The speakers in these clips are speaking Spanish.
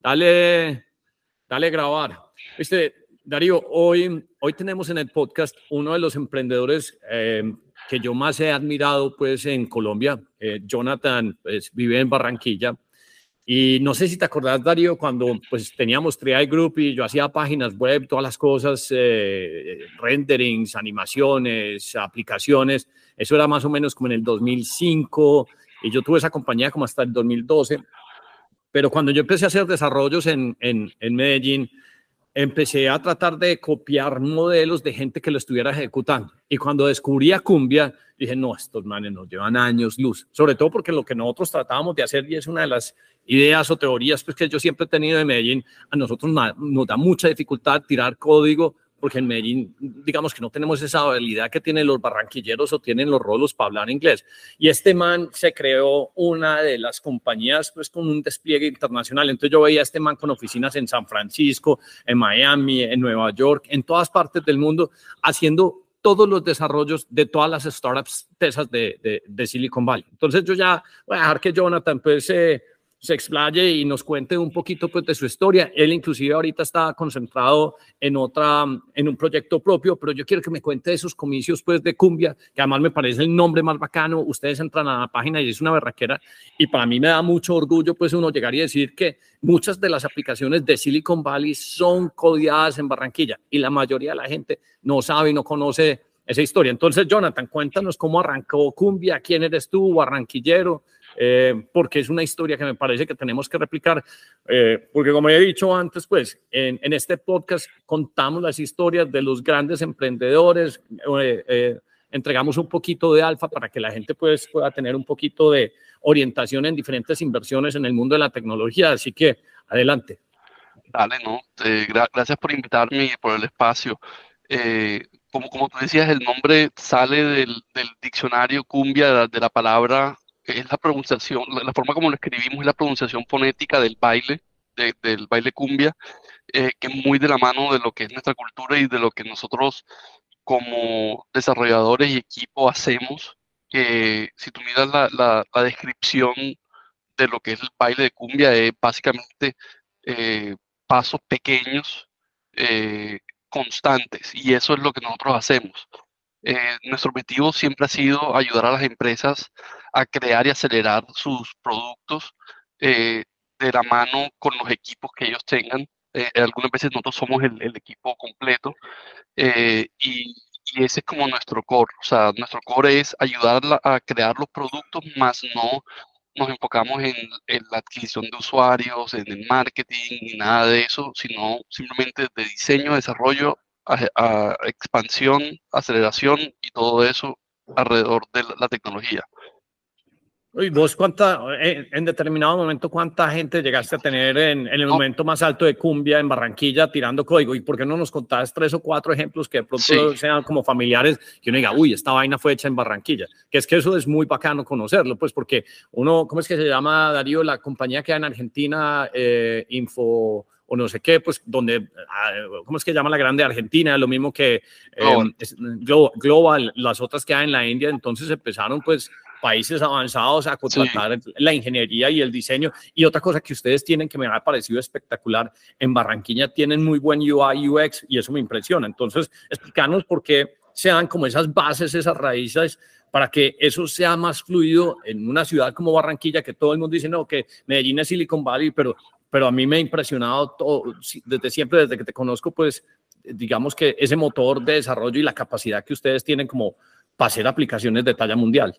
Dale, dale grabar. Este, Darío, hoy, hoy tenemos en el podcast uno de los emprendedores eh, que yo más he admirado pues en Colombia. Eh, Jonathan pues, vive en Barranquilla. Y no sé si te acordás, Darío, cuando pues teníamos Trial Group y yo hacía páginas web, todas las cosas, eh, renderings, animaciones, aplicaciones. Eso era más o menos como en el 2005 y yo tuve esa compañía como hasta el 2012. Pero cuando yo empecé a hacer desarrollos en, en, en Medellín, empecé a tratar de copiar modelos de gente que lo estuviera ejecutando. Y cuando descubrí a Cumbia, dije, no, estos manes nos llevan años luz. Sobre todo porque lo que nosotros tratábamos de hacer, y es una de las ideas o teorías pues, que yo siempre he tenido de Medellín, a nosotros nos da mucha dificultad tirar código porque en Medellín, digamos que no tenemos esa habilidad que tienen los barranquilleros o tienen los rolos para hablar inglés. Y este man se creó una de las compañías pues con un despliegue internacional. Entonces yo veía a este man con oficinas en San Francisco, en Miami, en Nueva York, en todas partes del mundo, haciendo todos los desarrollos de todas las startups tesas de, de, de Silicon Valley. Entonces yo ya voy a dejar que Jonathan pues... Eh, se explaye y nos cuente un poquito pues, de su historia. Él inclusive ahorita está concentrado en otra, en un proyecto propio, pero yo quiero que me cuente esos comicios pues de Cumbia, que además me parece el nombre más bacano. Ustedes entran a la página y es una berraquera y para mí me da mucho orgullo pues uno llegar y decir que muchas de las aplicaciones de Silicon Valley son codiadas en Barranquilla y la mayoría de la gente no sabe y no conoce esa historia. Entonces, Jonathan, cuéntanos cómo arrancó Cumbia, quién eres tú, barranquillero, eh, porque es una historia que me parece que tenemos que replicar, eh, porque como he dicho antes, pues en, este podcast contamos las historias de los grandes emprendedores, eh, entregamos un poquito de alfa para que la gente pues, pueda tener un poquito de orientación en diferentes inversiones en el mundo de la tecnología, así que adelante. Dale, no, gracias por invitarme y por el espacio. como, como tú decías, el nombre sale del, del diccionario cumbia, de la palabra es la pronunciación, la, forma como lo escribimos es la pronunciación fonética del baile, del baile cumbia, eh, que es muy de la mano de lo que es nuestra cultura y de lo que nosotros como desarrolladores y equipo hacemos. Que si tú miras la, la, descripción de lo que es el baile de cumbia, es básicamente eh, pasos pequeños, eh, constantes, y eso es lo que nosotros hacemos. Eh, nuestro objetivo siempre ha sido ayudar a las empresas a crear y acelerar sus productos eh, de la mano con los equipos que ellos tengan. Eh, algunas veces nosotros somos el, equipo completo y, ese es como nuestro core. O sea, nuestro core es ayudar a crear los productos, más no nos enfocamos en, en, la adquisición de usuarios, en el marketing, ni nada de eso, sino simplemente de diseño, desarrollo a, expansión, aceleración y todo eso alrededor de la, tecnología. ¿Y vos cuánta, en, determinado momento, cuánta gente llegaste a tener en, el momento más alto de cumbia en Barranquilla tirando código? ¿Y por qué no nos contás tres o cuatro ejemplos que de pronto sean como familiares, que uno diga, uy, esta vaina fue hecha en Barranquilla? Que es que eso es muy bacano conocerlo, pues porque uno, ¿cómo es que se llama, Darío, la compañía que hay en Argentina, eh, Info o no sé qué, pues donde, ah, ¿cómo es que llama la grande Argentina? Lo mismo que eh, global. las otras que hay en la India, entonces empezaron pues países avanzados a contratar la ingeniería y el diseño. Y otra cosa que ustedes tienen que me ha parecido espectacular, en Barranquilla tienen muy buen UI, UX y eso me impresiona. Entonces, explícanos por qué se dan como esas bases, esas raíces para que eso sea más fluido en una ciudad como Barranquilla, que todo el mundo dice, no, que Medellín es Silicon Valley, pero pero a mí me ha impresionado todo, desde siempre, desde que te conozco, pues digamos que ese motor de desarrollo y la capacidad que ustedes tienen como para hacer aplicaciones de talla mundial.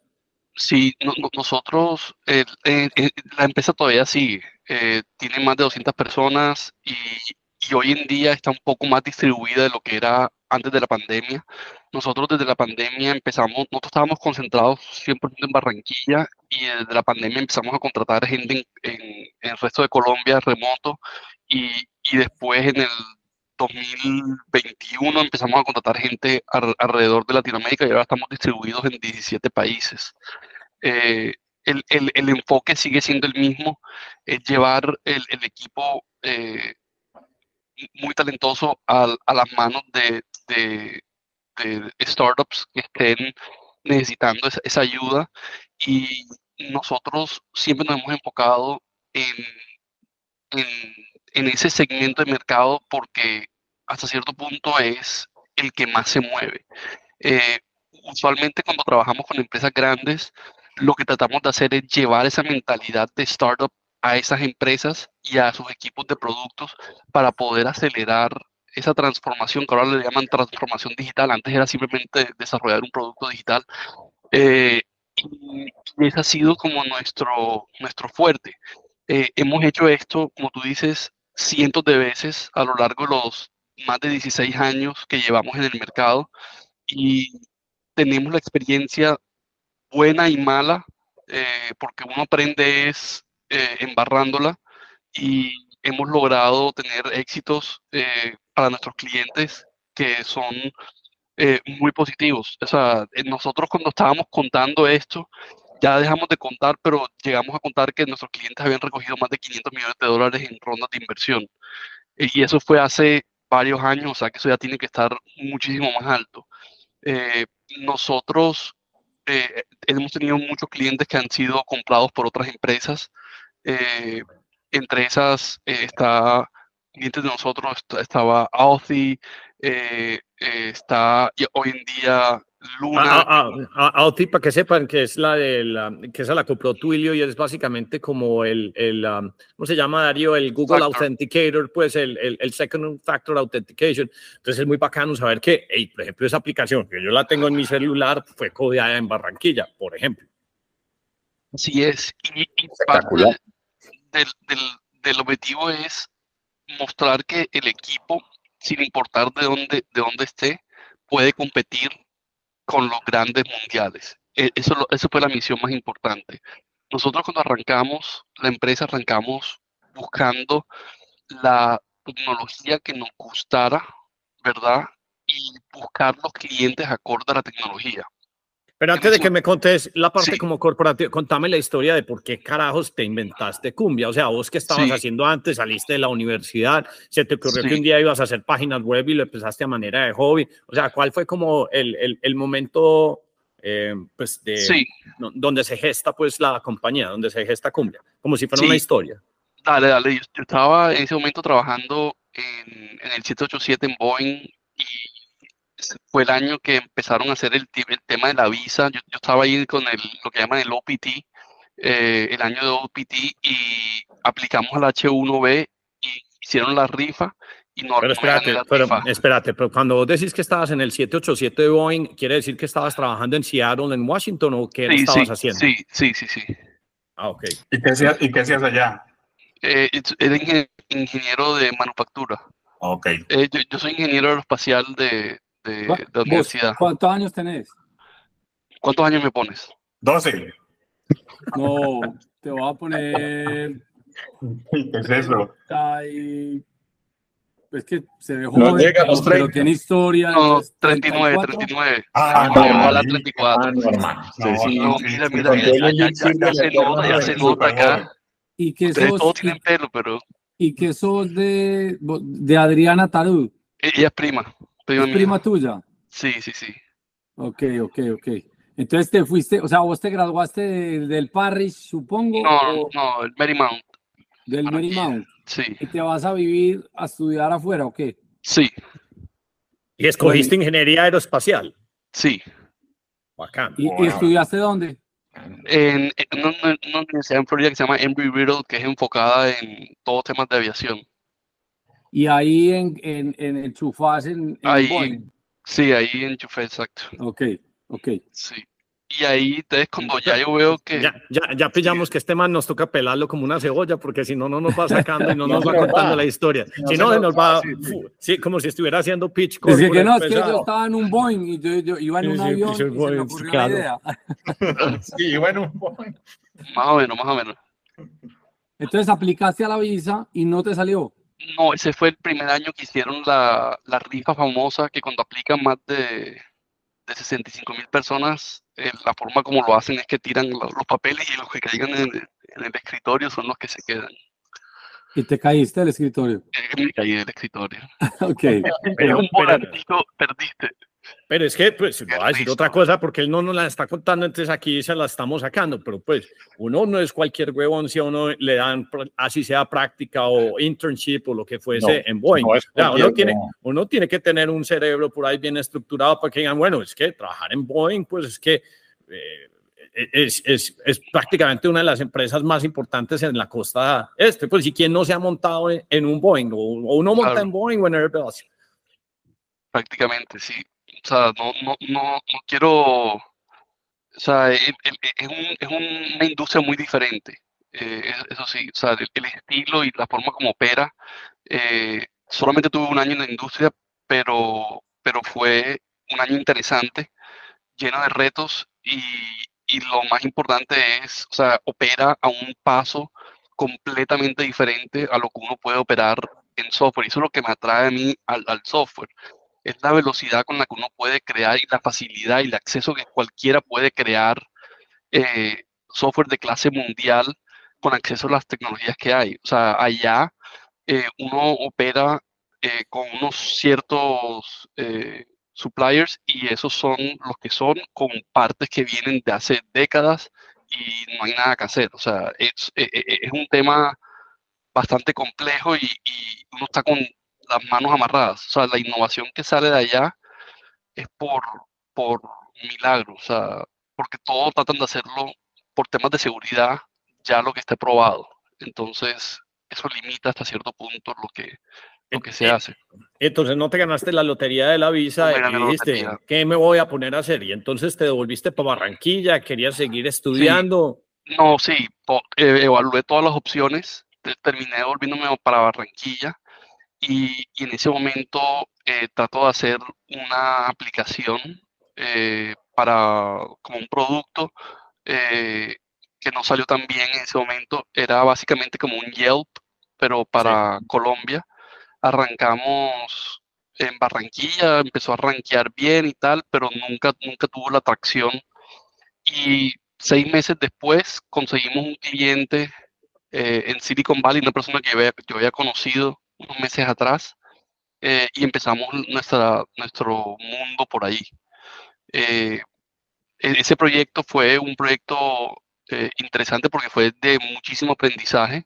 Sí, nosotros, eh, eh, eh, la empresa todavía sigue, tiene más de 200 personas y hoy en día está un poco más distribuida de lo que era antes de la pandemia. Nosotros desde la pandemia empezamos, nosotros estábamos concentrados 100% en Barranquilla y desde la pandemia empezamos a contratar gente en, el resto de Colombia remoto y, y, después en el 2021 empezamos a contratar gente alrededor de Latinoamérica y ahora estamos distribuidos en 17 países. Eh, el, el, el, enfoque sigue siendo el mismo, es llevar el, el equipo eh, muy talentoso a, a las manos de, de, startups que estén necesitando esa, ayuda y nosotros siempre nos hemos enfocado en en, en ese segmento de mercado porque hasta cierto punto es el que más se mueve. Eh, usualmente cuando trabajamos con empresas grandes, lo que tratamos de hacer es llevar esa mentalidad de startup a esas empresas y a sus equipos de productos para poder acelerar esa transformación que ahora le llaman transformación digital. Antes era simplemente desarrollar un producto digital. Eh, y ese ha sido como nuestro, nuestro fuerte. Eh, hemos hecho esto, como tú dices, cientos de veces a lo largo de los más de 16 años que llevamos en el mercado y tenemos la experiencia buena y mala, eh, porque uno aprende es eh, embarrándola y hemos logrado tener éxitos eh, para nuestros clientes que son muy positivos. O sea, nosotros cuando estábamos contando esto, ya dejamos de contar, pero llegamos a contar que nuestros clientes habían recogido más de 500 millones de dólares en rondas de inversión. Y eso fue hace varios años, o sea que eso ya tiene que estar muchísimo más alto. Eh, nosotros eh, hemos tenido muchos clientes que han sido comprados por otras empresas. Eh, entre esas está clientes de nosotros estaba Authy, está hoy en día Luna. Ah, ah, ah, ah para que sepan que es la de la, que esa la compró Twilio y es básicamente como el, el ¿cómo se llama Darío? El Google Authenticator, pues el, el, el, Second Factor Authentication. Entonces es muy bacano saber que, hey, por ejemplo, esa aplicación que yo la tengo en mi celular fue codeada en Barranquilla, por ejemplo. Así es. Y, parte del, del, del objetivo es mostrar que el equipo, sin importar de dónde, de dónde esté, puede competir con los grandes mundiales. E, eso, eso fue la misión más importante. Nosotros cuando arrancamos, la empresa arrancamos buscando la tecnología que nos gustara, ¿verdad? Y buscar los clientes acorde a la tecnología. Pero antes de que me contes la parte como corporativa, contame la historia de por qué carajos te inventaste Cumbia. O sea, vos que estabas haciendo antes, saliste de la universidad, se te ocurrió que un día ibas a hacer páginas web y lo empezaste a manera de hobby. O sea, ¿cuál fue como el, el, el momento eh, pues de donde se gesta pues la compañía, donde se gesta Cumbia? Como si fuera una historia. Dale, dale. Yo, estaba en ese momento trabajando en, en el 787 en Boeing y fue el año que empezaron a hacer el, tema de la visa. Yo, estaba ahí con el, lo que llaman el OPT, eh, el año de OPT, y aplicamos al H1B y hicieron la rifa. Y no, pero espérate, pero, espérate, pero cuando vos decís que estabas en el 787 de Boeing, ¿quiere decir que estabas trabajando en Seattle, en Washington, o qué estabas haciendo? Sí, sí, sí, sí. Ah, ok. ¿Y qué hacías, ¿y qué hacías allá? Eh, era ingeniero de manufactura. Ok. Eh, yo, yo, soy ingeniero aeroespacial de, de, universidad. ¿Cuántos años tenés? ¿Cuántos años me pones? 12. No, te voy a poner. ¿Qué es eso? Ay, es que se dejó no llega a los 30. pero tiene historia. No, 39, 39. Ah, no, no, la 34. Ah, no, hermano. Sí, sí, no, mira, mira, ya, ya, ya, ya se nota, ya se nota acá. Y que sos, todos tienen pelo, pero. Y que sos de, de Adriana Tarú. Ella es prima. ¿Es prima tuya? Sí, sí, sí. Ok, ok, ok. Entonces te fuiste, o sea, vos te graduaste del Parish, supongo. No, no, el Marymount. Del Marymount. Sí. ¿Y te vas a vivir a estudiar afuera o qué? Sí. ¿Y escogiste ingeniería aeroespacial? Sí. Bacán. ¿Y, estudiaste dónde? En, una, universidad en Florida que se llama Embry-Riddle, que es enfocada en todos temas de aviación. Y ahí en, en, en enchufás en, en ahí, Boeing. Sí, ahí enchufé, exacto. Ok, ok. Sí. Y ahí, entonces, cuando ya yo veo que... Ya, ya, ya pillamos que este man nos toca pelarlo como una cebolla, porque si no, no nos va sacando y no nos va contando la historia. si no, nos va... Sí, como si estuviera haciendo pitch. Es que, no, es que yo estaba en un Boeing y yo, yo iba en un avión y se me ocurrió la idea. sí, iba en un Boeing. Más o menos, más o menos. Entonces aplicaste a la visa y no te salió. No, ese fue el primer año que hicieron la, la rifa famosa que cuando aplican más de, de 65 mil personas, eh, la forma como lo hacen es que tiran los, papeles y los que caigan en, en, el escritorio son los que se quedan. ¿Y te caíste del escritorio? Eh, me caí del escritorio. ok. Pero un volantico, perdiste. Pero es que, pues, voy a decir otra cosa porque él no nos la está contando, entonces aquí se la estamos sacando, pero pues uno no es cualquier huevón si a uno le dan, así sea práctica o internship o lo que fuese en Boeing. uno, tiene, uno tiene que tener un cerebro por ahí bien estructurado para que digan, bueno, es que trabajar en Boeing, pues es que... Eh, es, es, es, prácticamente una de las empresas más importantes en la costa este. Pues, ¿y quién no se ha montado en, un Boeing? O, uno monta en Boeing o en Airbus. Prácticamente, sí. O sea, no, no, no, quiero. O sea, es, una industria muy diferente. Eh, eso sí, o sea, el, estilo y la forma como opera. Eh, solamente tuve un año en la industria, pero, pero fue un año interesante, lleno de retos y, y lo más importante es, o sea, opera a un paso completamente diferente a lo que uno puede operar en software. Y eso es lo que me atrae a mí al, software. Es la velocidad con la que uno puede crear y la facilidad y el acceso que cualquiera puede crear eh, software de clase mundial con acceso a las tecnologías que hay. O sea, allá eh, uno opera eh, con unos ciertos suppliers y esos son los que son con partes que vienen de hace décadas y no hay nada que hacer. O sea, es, e, e, e, es, un tema bastante complejo y, uno está con las manos amarradas. O sea, la innovación que sale de allá es por, por milagro, o sea, porque todos tratan de hacerlo por temas de seguridad, ya lo que esté probado. Entonces, eso limita hasta cierto punto lo que, lo que se eh, hace. Entonces no te ganaste la lotería de la visa y dijiste, ¿qué me voy a poner a hacer? Y entonces te devolviste para Barranquilla, querías seguir estudiando. No, sí, eh, evalué todas las opciones, terminé devolviéndome para Barranquilla y, en ese momento eh, trato de hacer una aplicación para como un producto que no salió tan bien en ese momento, era básicamente como un Yelp, pero para Colombia. Arrancamos en Barranquilla, empezó a rankear bien y tal, pero nunca, nunca tuvo la atracción. Y seis meses después conseguimos un cliente eh, en Silicon Valley, una persona que yo había, conocido unos meses atrás, eh, y empezamos nuestra, nuestro mundo por ahí. Eh, e-, ese proyecto fue un proyecto interesante porque fue de muchísimo aprendizaje,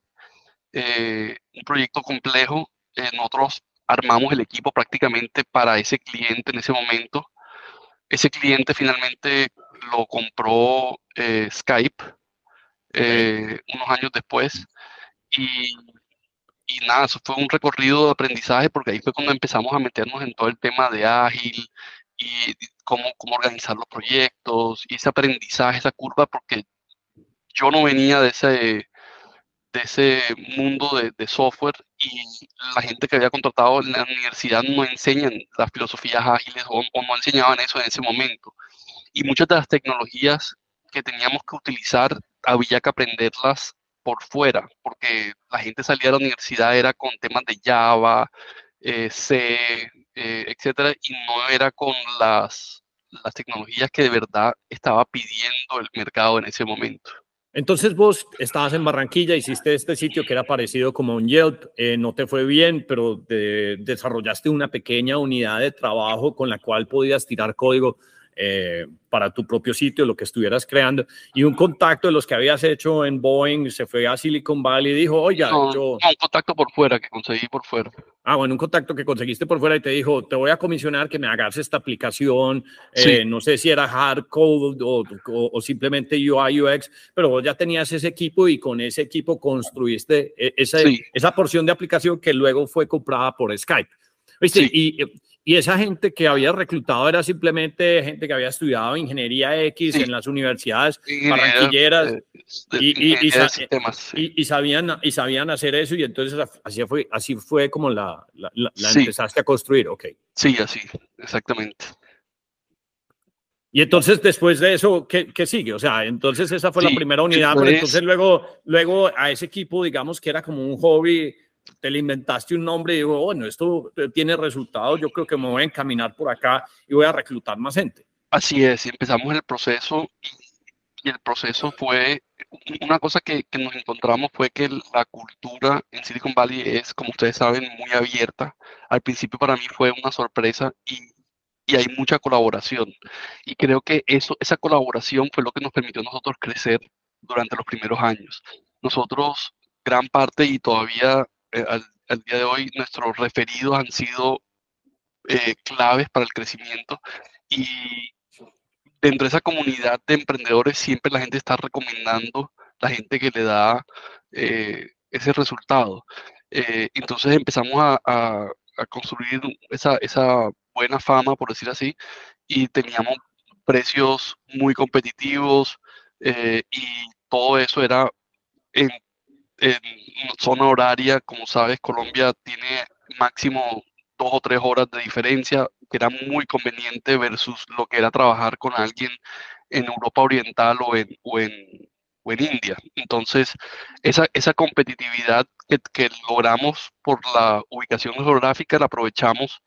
un proyecto complejo eh, nosotros armamos el equipo prácticamente para ese cliente en ese momento. Ese cliente finalmente lo compró eh, Skype eh, unos años después y, y, nada, eso fue un recorrido de aprendizaje porque ahí fue cuando empezamos a meternos en todo el tema de ágil y cómo, cómo organizar los proyectos y ese aprendizaje, esa curva, porque yo no venía de ese, de ese mundo de, software y la gente que había contratado en la universidad no enseñan las filosofías ágiles o, no enseñaban eso en ese momento. Y muchas de las tecnologías que teníamos que utilizar había que aprenderlas por fuera, porque la gente salía de la universidad era con temas de Java, eh, C, eh, etcétera, y no era con las, las tecnologías que de verdad estaba pidiendo el mercado en ese momento. Entonces vos estabas en Barranquilla, hiciste este sitio que era parecido como un Yelp, eh, no te fue bien, pero desarrollaste una pequeña unidad de trabajo con la cual podías tirar código eh, para tu propio sitio, lo que estuvieras creando. Y un contacto de los que habías hecho en Boeing se fue a Silicon Valley y dijo, oye, yo... un contacto por fuera que conseguí por fuera. Ah, bueno, un contacto que conseguiste por fuera y te dijo, te voy a comisionar que me hagas esta aplicación, eh, no sé si era hard code o, o, simplemente UI, UX, pero vos ya tenías ese equipo y con ese equipo construiste e, esa, esa porción de aplicación que luego fue comprada por Skype. ¿Viste? Y y esa gente que había reclutado era simplemente gente que había estudiado ingeniería X en las universidades barranquilleras y, y, sabían, y sabían hacer eso y entonces así fue, así fue como la, la, empezaste a construir, ok. Sí, así, exactamente. Y entonces después de eso, ¿qué, qué sigue? O sea, entonces esa fue la primera unidad, pero entonces luego, luego a ese equipo, digamos que era como un hobby te le inventaste un nombre y digo, bueno, esto tiene resultados, yo creo que me voy a encaminar por acá y voy a reclutar más gente. Así es, empezamos el proceso y, el proceso fue, una cosa que, que, nos encontramos fue que la cultura en Silicon Valley es, como ustedes saben, muy abierta. Al principio para mí fue una sorpresa y y hay mucha colaboración. Y creo que eso, esa colaboración fue lo que nos permitió a nosotros crecer durante los primeros años. Nosotros, gran parte y todavía eh, al, día de hoy, nuestros referidos han sido eh, claves para el crecimiento y dentro de esa comunidad de emprendedores siempre la gente está recomendando la gente que le da eh, ese resultado. entonces empezamos a, construir esa, esa buena fama, por decir así, y teníamos precios muy competitivos y todo eso era en, zona horaria, como sabes, Colombia tiene máximo dos o tres horas de diferencia, que era muy conveniente versus lo que era trabajar con alguien en Europa Oriental o en, o en, India. Entonces, esa, esa competitividad que, logramos por la ubicación geográfica la aprovechamos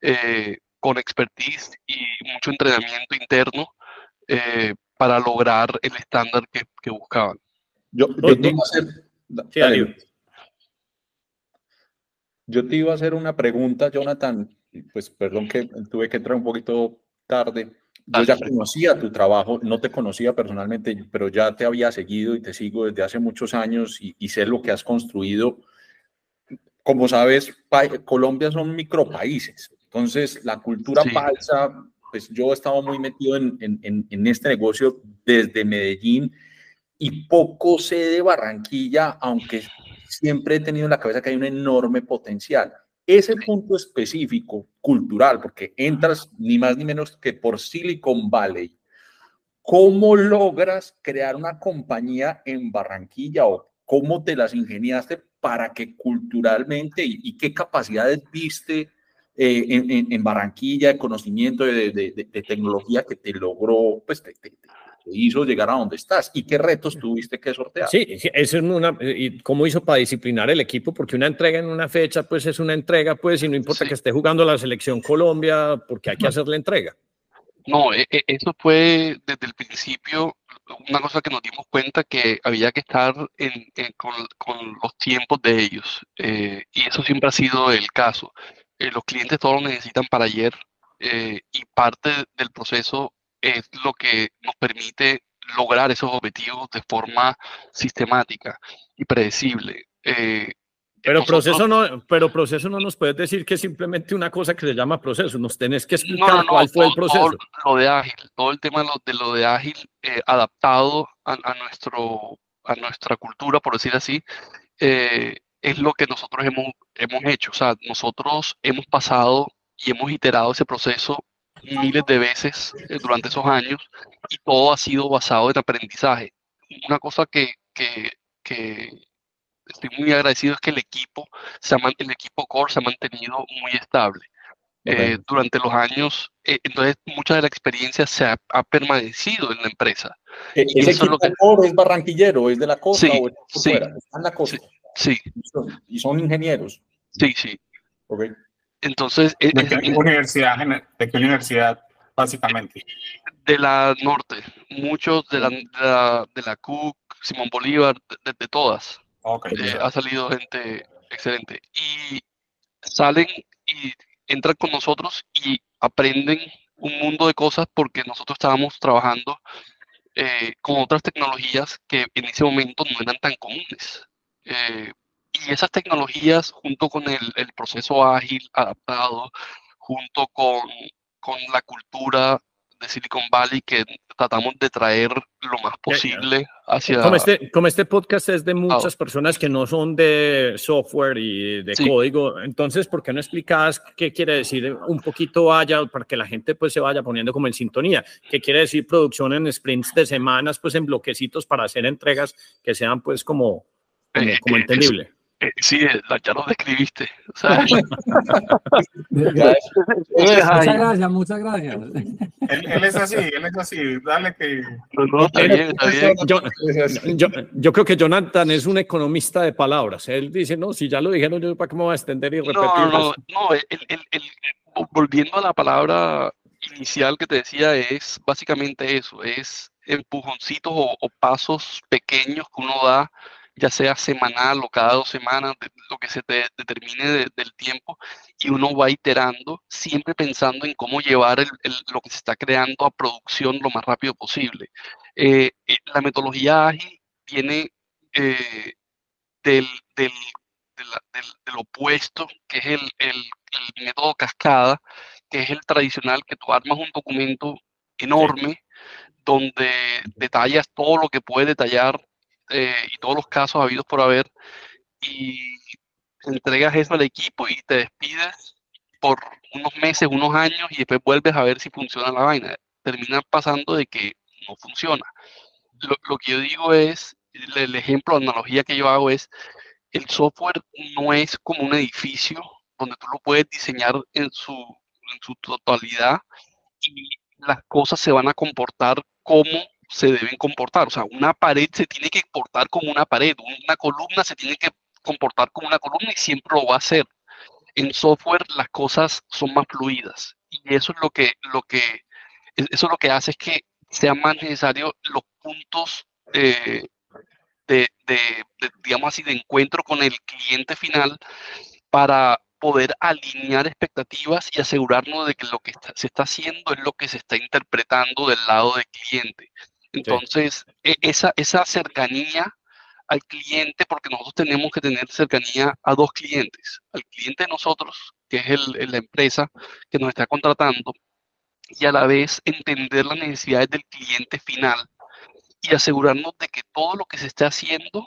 eh, con expertise y mucho entrenamiento interno eh, para lograr el estándar que, que buscaban. Yo, te iba a hacer, yo te iba a hacer una pregunta, Jonathan, pues perdón que tuve que entrar un poquito tarde. Yo ya conocía tu trabajo, no te conocía personalmente, pero ya te había seguido y te sigo desde hace muchos años y, sé lo que has construido. Como sabes, Colombia son micropaíses, entonces la cultura falsa pues yo he estado muy metido en, en, en, este negocio desde Medellín y poco sé de Barranquilla, aunque siempre he tenido en la cabeza que hay un enorme potencial. Ese punto específico, cultural, porque entras ni más ni menos que por Silicon Valley, ¿cómo logras crear una compañía en Barranquilla o cómo te las ingeniaste para que culturalmente y qué capacidades viste eh, en, Barranquilla, de conocimiento de, tecnología que te logró, pues te, hizo llegar a donde estás y qué retos tuviste que sortear. Sí, eso es una, y cómo hizo para disciplinar el equipo, porque una entrega en una fecha, pues es una entrega, pues, y no importa que esté jugando la selección Colombia, porque hay que hacer la entrega. No, e, e, eso fue desde el principio una cosa que nos dimos cuenta que había que estar con, los tiempos de ellos. Eh, y eso siempre ha sido el caso. Eh, los clientes todos lo necesitan para ayer eh, y parte del proceso es lo que nos permite lograr esos objetivos de forma sistemática y predecible. Eh, pero proceso no, pero proceso no nos puedes decir que es simplemente una cosa que se llama proceso. Nos tenés que explicar cuál fue el proceso. lo de ágil, todo el tema de lo de, ágil adaptado a, nuestro a nuestra cultura, por decir así, es lo que nosotros hemos, hemos hecho. O sea, nosotros hemos pasado y hemos iterado ese proceso miles de veces eh, durante esos años y todo ha sido basado en aprendizaje. Una cosa que, que, que estoy muy agradecido es que el equipo, se ha, el equipo core se ha mantenido muy estable. Eh, durante los años, eh, entonces mucha de la experiencia se ha, permanecido en la empresa. ¿Ese equipo es, lo que... core es barranquillero, es de la costa sí, o es sí, fuera? ¿Está en la costa? Sí. Y son ingenieros. Sí, sí. Okay. Entonces. ¿De, qué universidad, ¿De qué universidad, básicamente? De la norte. Muchos de la, de la, CUC, Simón Bolívar, de, todas. Okay. Eh, ha salido gente excelente. Y salen y entran con nosotros y aprenden un mundo de cosas porque nosotros estábamos trabajando eh, con otras tecnologías que en ese momento no eran tan comunes. Eh, y esas tecnologías, junto con el, el, proceso ágil adaptado, junto con, con, la cultura de Silicon Valley que tratamos de traer lo más posible hacia... Como este, como este podcast es de muchas personas que no son de software y de código, entonces, ¿por qué no explicas qué quiere decir un poquito vaya para que la gente pues se vaya poniendo como en sintonía? ¿Qué quiere decir producción en sprints de semanas, pues en bloquecitos para hacer entregas que sean pues como como, eh, entendible. Eh, sí, ya lo describiste. muchas gracias, muchas gracias. Él, es así, él es así. Dale que. Yo, creo que Jonathan es un economista de palabras. Él dice, no, si ya lo dijeron, yo para qué me voy a extender y repetir. No, no, no. volviendo a la palabra inicial que te decía, es básicamente eso: es empujoncitos o pasos pequeños que uno da ya sea semanal o cada dos semanas, lo que se te determine del tiempo, y uno va iterando, siempre pensando en cómo llevar lo que se está creando a producción lo más rápido posible. Eh, eh, la metodología ágil viene eh, del, del, del, opuesto, que es el, el, método cascada, que es el tradicional, que tú armas un documento enorme donde detallas todo lo que puedes detallar eh, y todos los casos habidos por haber y entregas eso al equipo y te despides por unos meses, unos años y después vuelves a ver si funciona la vaina. Termina pasando de que no funciona. Lo, lo que yo digo es, el, ejemplo, la analogía que yo hago es, el software no es como un edificio donde tú lo puedes diseñar en su, en su totalidad y las cosas se van a comportar como se deben comportar. O sea, una pared se tiene que comportar como una pared, una columna se tiene que comportar como una columna y siempre lo va a hacer. En software las cosas son más fluidas y eso es lo que, lo que, eso es lo que hace es que sea más necesario los puntos eh, de, de, digamos así, de encuentro con el cliente final para poder alinear expectativas y asegurarnos de que lo que se está haciendo es lo que se está interpretando del lado del cliente. Entonces, e, esa, esa cercanía al cliente, porque nosotros tenemos que tener cercanía a dos clientes, al cliente de nosotros, que es el, la empresa que nos está contratando, y a la vez entender las necesidades del cliente final y asegurarnos de que todo lo que se esté haciendo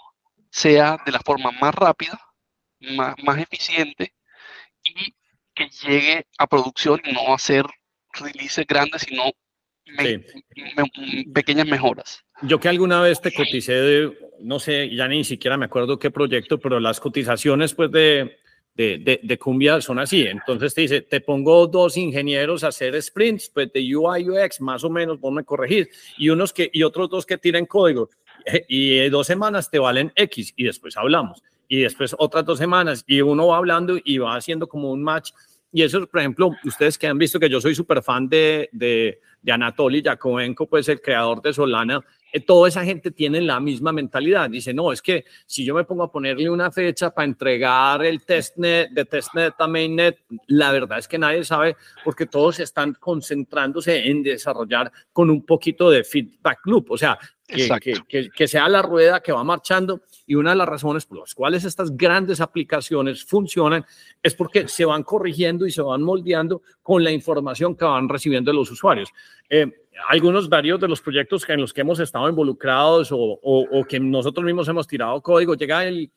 sea de la forma más rápida, más, más eficiente y que llegue a producción y no a ser releases grandes, sino pequeñas mejoras. Yo que alguna vez te coticé de, no sé, ya ni siquiera me acuerdo qué proyecto, pero las cotizaciones pues de, de, de, Cumbia son así. Entonces te dice, te pongo dos ingenieros a hacer sprints, pues de UI UX, más o menos, vos me corregís, y, unos que, y otros dos que tiran código. Y dos semanas te valen X y después hablamos. Y después otras dos semanas y uno va hablando y va haciendo como un match. Y eso, por ejemplo, ustedes que han visto que yo soy súper fan de, de, de Anatoly Yakovenko, pues el creador de Solana, toda esa gente tiene la misma mentalidad. Dice, no, es que si yo me pongo a ponerle una fecha para entregar el testnet de testnet a mainnet, la verdad es que nadie sabe porque todos están concentrándose en desarrollar con un poquito de feedback loop. O sea, que, que, sea la rueda que va marchando. Y una de las razones por las cuales estas grandes aplicaciones funcionan es porque se van corrigiendo y se van moldeando con la información que van recibiendo los usuarios. Eh, algunos varios de los proyectos en los que hemos estado involucrados o, o, que nosotros mismos hemos tirado código, llega el,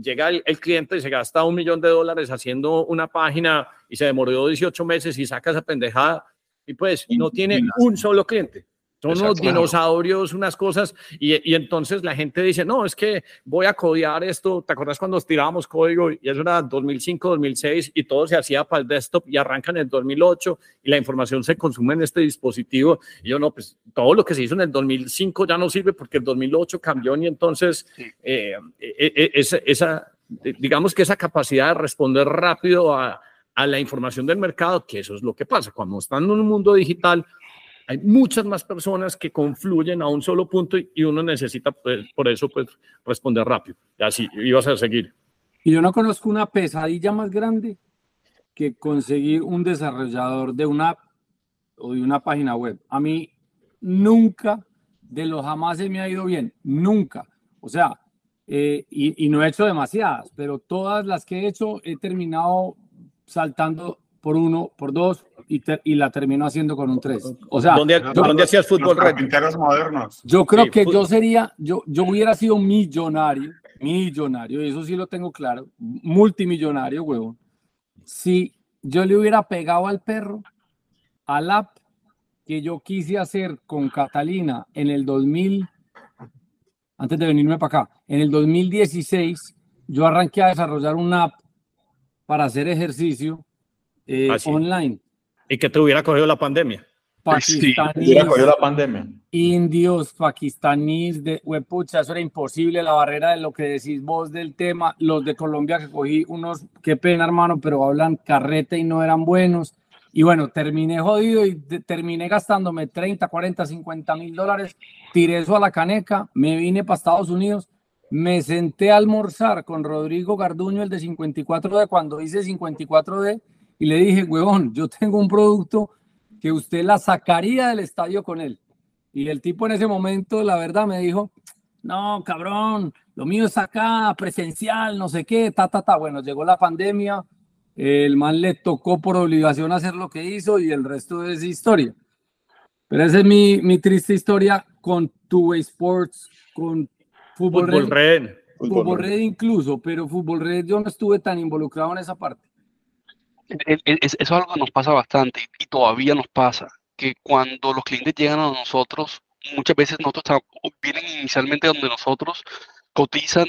llega el, el, cliente y se gasta un millón de dólares haciendo una página y se demoró 18 meses y saca esa pendejada y pues no tiene un solo cliente. Son unos dinosaurios, unas cosas, y, y, entonces la gente dice, no, es que voy a codear esto. ¿Te acuerdas cuando tirábamos código? Y eso era 2005, 2006, y todo se hacía para el desktop y arranca en el 2008, y la información se consume en este dispositivo. Y yo, no, pues todo lo que se hizo en el 2005 ya no sirve porque el 2008 cambió, y entonces eh, eh, eh, esa, esa, digamos que esa capacidad de responder rápido a, a la información del mercado, que eso es lo que pasa. Cuando están en un mundo digital, hay muchas más personas que confluyen a un solo punto y uno necesita pues, por eso pues responder rápido. Y así ibas a seguir. Y yo no conozco una pesadilla más grande que conseguir un desarrollador de una app o de una página web. A mí nunca, de lo jamás se me ha ido bien, nunca. O sea, eh, y, y no he hecho demasiadas, pero todas las que he hecho he terminado saltando por uno, por dos, y, y la terminó haciendo con un tres. O sea, ¿dónde, ¿dónde hacías fútbol red? modernos. Yo creo que yo sería, yo, yo hubiera sido millonario, millonario, y eso sí lo tengo claro, multimillonario, huevón, si yo le hubiera pegado al perro, al app que yo quise hacer con Catalina en el 2000, antes de venirme para acá, en el 2016, yo arranqué a desarrollar una app para hacer ejercicio eh, ah, online. Y que te hubiera cogido la pandemia. Pakistaníes, la pandemia. indios, pakistaníes, de pucha, eso era imposible, la barrera de lo que decís vos del tema, los de Colombia que cogí unos, qué pena hermano, pero hablan carrete y no eran buenos. Y bueno, terminé jodido y terminé gastándome 30, 40, 50 mil dólares, tiré eso a la caneca, me vine para Estados Unidos Me senté a almorzar con Rodrigo Garduño, el de 54D, cuando hice 54D, y le dije, huevón, yo tengo un producto que usted la sacaría del estadio con él. Y el tipo en ese momento, la verdad, me dijo, no, cabrón, lo mío es acá, presencial, no sé qué, ta, ta, ta. Bueno, llegó la pandemia, el man le tocó por obligación hacer lo que hizo y el resto es historia. Pero esa es mi, mi triste historia con Two Way Sports, con Fútbol, Fútbol Red, Red. Fútbol Red incluso, pero Fútbol Red yo no estuve tan involucrado en esa parte. Es- Eso es algo que nos pasa bastante y, todavía nos pasa, que cuando los clientes llegan a nosotros, muchas veces nosotros vienen inicialmente donde nosotros cotizan,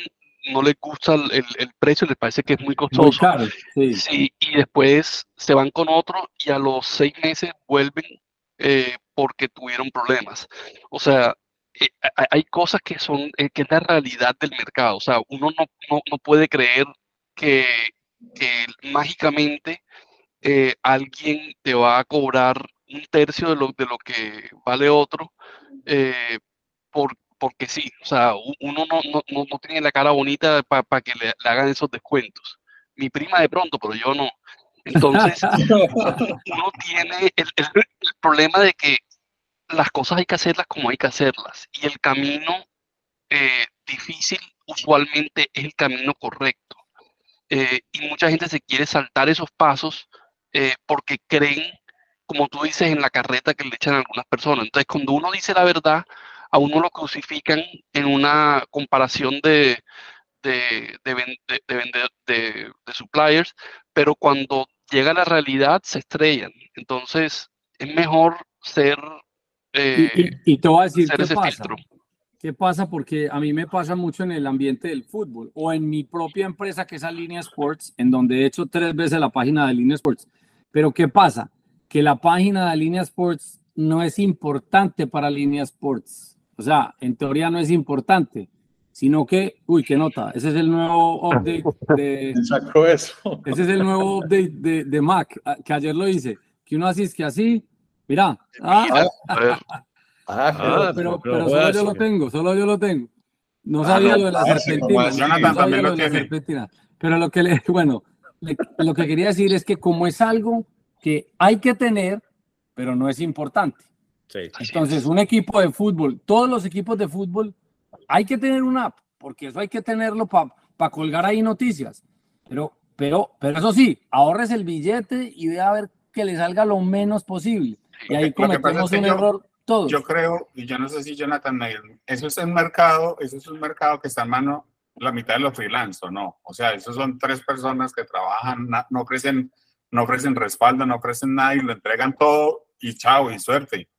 no les gusta el, el- el precio, les parece que es muy Muy costoso. caro, sí. Sí, y después se van con otro y a los seis meses vuelven eh, porque tuvieron problemas. O sea, eh, ha- hay cosas que son, eh, que es la realidad del mercado. O sea, uno no, no, no puede creer que, que mágicamente eh, alguien te va a cobrar un tercio de lo, de lo que vale otro eh, por, porque sí. O sea, uno no, no, no, tiene la cara bonita para que le, le hagan esos descuentos. Mi prima de pronto, pero yo no. Entonces, uno tiene el, el- el problema de que las cosas hay que hacerlas como hay que hacerlas. Y el camino eh, difícil usualmente es el camino correcto. Eh, y mucha gente se quiere saltar esos pasos eh, porque creen, como tú dices, en la carreta que le echan a algunas personas. Entonces, cuando uno dice la verdad, a uno lo crucifican en una comparación de, de, de, de- suppliers, pero cuando llega la realidad se estrellan. Entonces, es mejor ser... Y, eh, y- y te voy a decir qué pasa. filtro. ¿Qué pasa? Porque a mí me pasa mucho en el ambiente del fútbol o en mi propia empresa que es a Línea Sports, en donde he hecho tres veces la página de Línea Sports. Pero ¿qué pasa? Que la página de Línea Sports no es importante para Línea Sports. O sea, en teoría no es importante, sino que, uy, qué nota, ese es el nuevo update de, Sacó eso. ese es el nuevo update de, de Mac, que ayer lo hice, que uno así es que así, mira, ah, Ah, Ah, pero, pero pero solo yo lo tengo, solo yo lo tengo. No Ah, sabía no, lo de la parce, serpentina. como no Jonathan sabía también lo lo de la tiene. serpentina. Pero lo que le, bueno, le- lo que quería decir es que como es algo que hay que tener, pero no es importante. Sí. Entonces, un equipo de fútbol, todos los equipos de fútbol, hay que tener una app, porque eso hay que tenerlo para colgar ahí noticias. Pero, pero, pero eso sí, ahorres el billete y ve a ver que le salga lo menos posible. Y ahí cometemos que un yo- error Yo creo, y yo no sé si Jonathan me eso es un mercado, eso es un mercado que está en mano la mitad de los freelance o no. O sea, esos son tres personas que trabajan, no ofrecen, no ofrecen respaldo, no ofrecen nada y lo entregan todo y chao y suerte.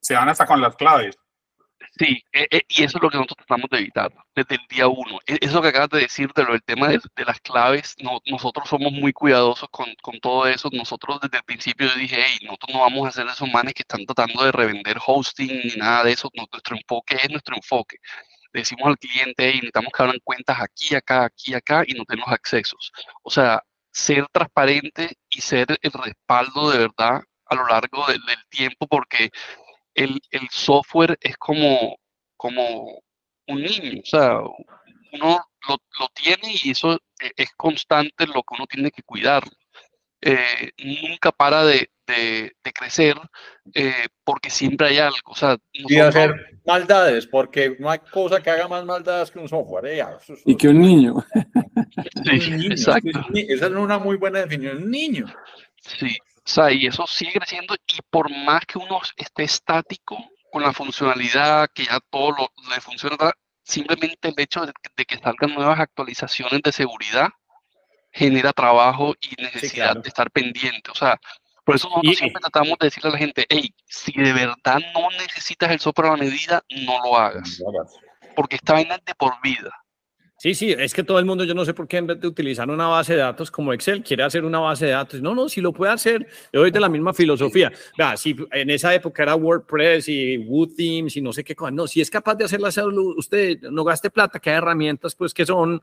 Se van hasta con las claves. Sí, e- e- y eso es lo que nosotros tratamos de evitar desde el día uno. E- Eso que acabas de decir de lo del tema de, de las claves, no- nosotros somos muy cuidadosos con, con todo eso. Nosotros desde el principio dije, hey, nosotros no vamos a ser esos manes que están tratando de revender hosting ni nada de eso. No- Nuestro enfoque es nuestro enfoque. Decimos al cliente, hey, necesitamos que abran cuentas aquí, acá, aquí, acá y nos den los accesos. O sea, ser transparente y ser el respaldo de verdad a lo largo del tiempo porque el, el software es como, como un niño, o sea, uno lo, lo tiene y eso e- es constante lo que uno tiene que cuidar. Eh, nunca para de, de- de crecer eh, porque siempre hay algo. O sea, Y nosotros- hacer maldades, porque no hay cosa que haga más maldades que un software. ¿eh? Eso es Y que un niño. Sí, un niño, exacto. Esa es una muy buena definición. Un niño. Sí, sea, y eso sigue creciendo y por más que uno esté estático con la funcionalidad, que ya todo lo, le funciona, simplemente el hecho de, que- de que salgan nuevas actualizaciones de seguridad genera trabajo y necesidad claro. de estar pendiente. O sea, por eso nosotros Y- siempre tratamos de decirle a la gente, hey, si de verdad no necesitas el software a la medida, no lo hagas, porque esta vaina es de por vida. Sí, sí, es que todo el mundo, yo no sé por qué en vez de utilizar una base de datos como Excel, quiere hacer una base de datos. No, no, si lo puede hacer, yo soy de la misma filosofía. Vea, si en esa época era WordPress y WooThemes y no sé qué cosa, no, si es capaz de hacerla usted, no gaste plata, que hay herramientas pues que son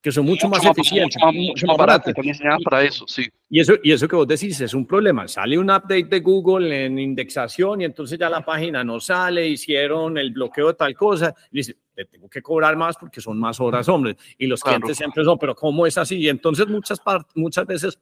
que son mucho, más eficientes, mucho más, mucho más baratas, diseñadas para eso, sí. Y eso, y eso que vos decís es un problema. Sale un update de Google en indexación y entonces ya la página no sale, hicieron el bloqueo de tal cosa. Y dice, le tengo que cobrar más porque son más horas hombres. Y los clientes siempre son, pero ¿cómo es así? Y entonces muchas, muchas veces,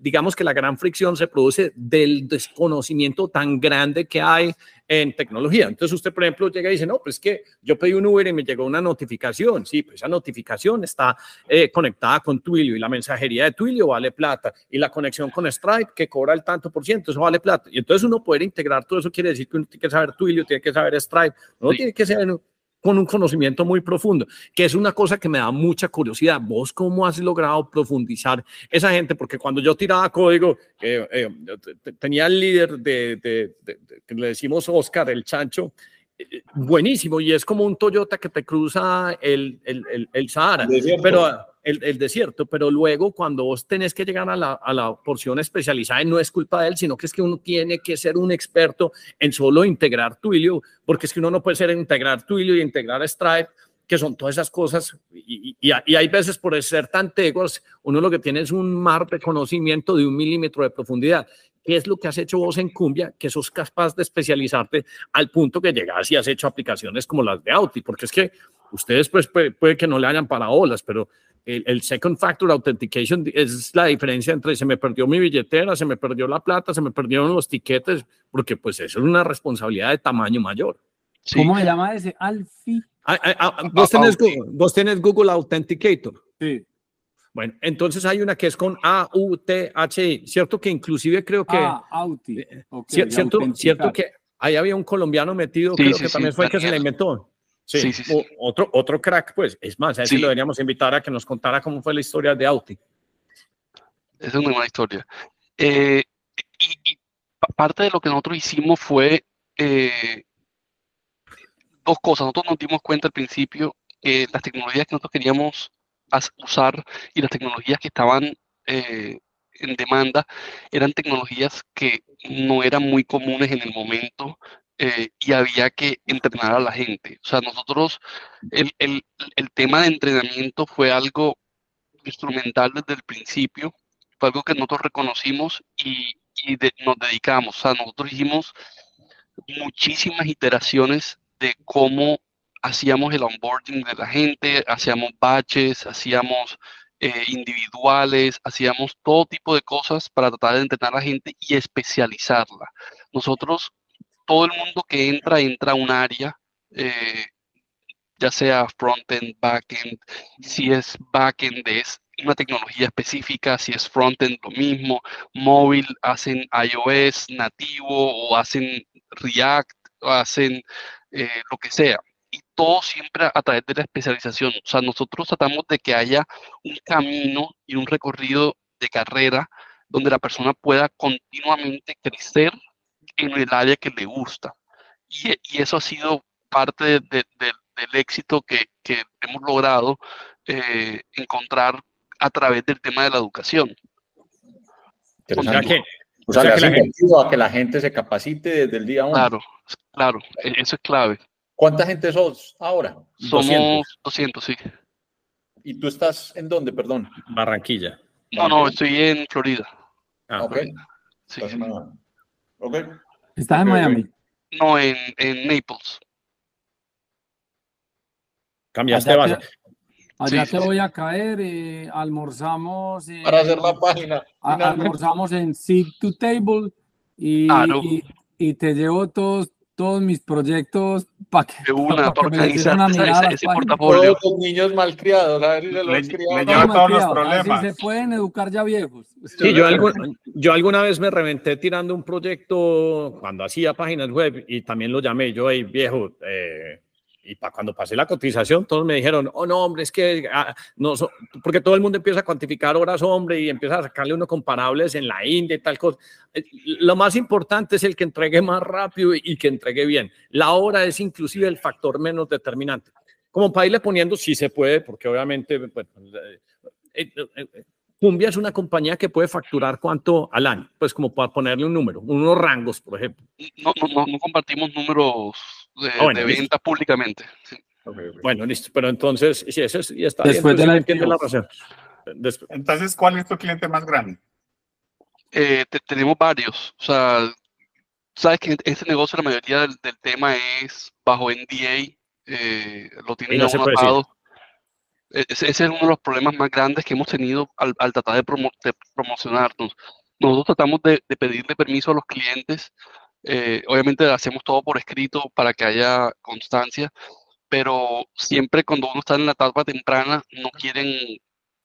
digamos que la gran fricción se produce del desconocimiento tan grande que hay en tecnología. Entonces usted, por ejemplo, llega y dice, no, pues que yo pedí un Uber y me llegó una notificación. Sí, pues esa notificación está eh, conectada con Twilio y la mensajería de Twilio vale plata y la conexión con Stripe que cobra el tanto por ciento, eso vale plata. Y entonces uno poder integrar todo eso quiere decir que uno tiene que saber Twilio, tiene que saber Stripe, uno tiene que saber con un conocimiento muy profundo, que es una cosa que me da mucha curiosidad. ¿Vos cómo has logrado profundizar esa gente? Porque cuando yo tiraba código, eh, tenía el líder de, le decimos Oscar, el chancho, eh, buenísimo, y es como un Toyota que te cruza el, el, el, Sahara, pero el, desierto, pero luego cuando vos tenés que llegar a la, a la porción especializada, no es culpa de él, sino que es que uno tiene que ser un experto en solo integrar Twilio, porque es que uno no puede ser integrar Twilio y integrar Stripe, que son todas esas cosas, y, y, hay veces por ser tan tegos, uno lo que tiene es un mar de conocimiento de un milímetro de profundidad. ¿Qué es lo que has hecho vos en Cumbia? Que sos capaz de especializarte al punto que llegas y has hecho aplicaciones como las de Auti, porque es que ustedes pues puede, que no le hayan parabolas, pero el, second factor authentication es la diferencia entre se me perdió mi billetera, se me perdió la plata, se me perdieron los tiquetes, porque pues eso es una responsabilidad de tamaño mayor. ¿Cómo se llama ese? Alfi. Ah, ah, ah, ¿vos, tenés Google, vos tenés Google Authenticator. Sí. Bueno, entonces hay una que es con A-U-T-H-I, ¿cierto? Que inclusive creo que... Ah, Auti. Eh, cierto, cierto que ahí había un colombiano metido, creo que también fue el que se la inventó. Sí, sí, sí, Otro, otro crack, pues. Es más, a ese lo deberíamos invitar a que nos contara cómo fue la historia de Auti. Es una buena historia. Eh, y, parte de lo que nosotros hicimos fue eh, dos cosas. Nosotros nos dimos cuenta al principio que las tecnologías que nosotros queríamos usar y las tecnologías que estaban eh, en demanda eran tecnologías que no eran muy comunes en el momento eh, y había que entrenar a la gente. O sea, nosotros, el, el, el, tema de entrenamiento fue algo instrumental desde el principio, fue algo que nosotros reconocimos y, y nos dedicamos. O sea, nosotros hicimos muchísimas iteraciones de cómo hacíamos el onboarding de la gente, hacíamos batches, hacíamos eh, individuales, hacíamos todo tipo de cosas para tratar de entrenar a la gente y especializarla. Nosotros todo el mundo que entra, entra a un área, eh, ya sea frontend, backend, si es backend es una tecnología específica, si es frontend lo mismo, móvil hacen iOS nativo o hacen React o hacen eh, lo que sea. Y todo siempre a través de la especialización. O sea, nosotros tratamos de que haya un camino y un recorrido de carrera donde la persona pueda continuamente crecer en el área que le gusta. Y, y eso ha sido parte de, de, del éxito que, que, hemos logrado eh, encontrar a través del tema de la educación. O sea, que, o sea, que, la gente, a que la gente se capacite desde el día uno. Claro, claro, e, eso es clave. ¿Cuánta gente sos ahora? Somos 200, sí. ¿Y tú estás en dónde, perdón? Barranquilla. No, no, estoy en Florida. Ah, ok. Sí. Ok. ¿Estás en Miami? No, en, en Naples. Cambiaste base. Allá te voy a caer, eh, almorzamos. Para hacer la página. almorzamos en Seat to Table y, ah, no. y, y, te llevo todos, todos mis proyectos para que, de una, pa que me ese, ese portafolio. Los niños malcriados, a ver si se los le, le lleva todos los problemas. Así se pueden educar ya viejos. Sí, yo, algún, yo alguna vez me reventé tirando un proyecto cuando hacía páginas web y también lo llamé yo, hey, viejo, eh, y para cuando pasé la cotización, todos me dijeron, oh no, hombre, es que ah, no, so, porque todo el mundo empieza a cuantificar horas hombre y empieza a sacarle unos comparables en la India y tal cosa. Eh, lo más importante es el que entregue más rápido y que entregue bien. La hora es inclusive el factor menos determinante. Como para irle poniendo, sí se puede, porque obviamente, bueno, eh, eh, Cumbia es una compañía que puede facturar cuánto al año, pues como para ponerle un número, unos rangos, por ejemplo. No, no, no compartimos números de, oh, bueno, de venta listo. públicamente. Okay, okay. Bueno, listo, pero entonces, si eso es, ya está Después bien, de la, la razón. Después. Entonces, ¿cuál es tu cliente más grande? Eh, te, tenemos varios. O sea, sabes que en este negocio la mayoría del, del tema es bajo NDA. eh, lo tienen no e-, Ese, es uno de los problemas más grandes que hemos tenido al, tratar de, promocionarnos. Nosotros tratamos de, pedirle permiso a los clientes. Eh, obviamente hacemos todo por escrito para que haya constancia, pero siempre cuando uno está en la etapa temprana no quieren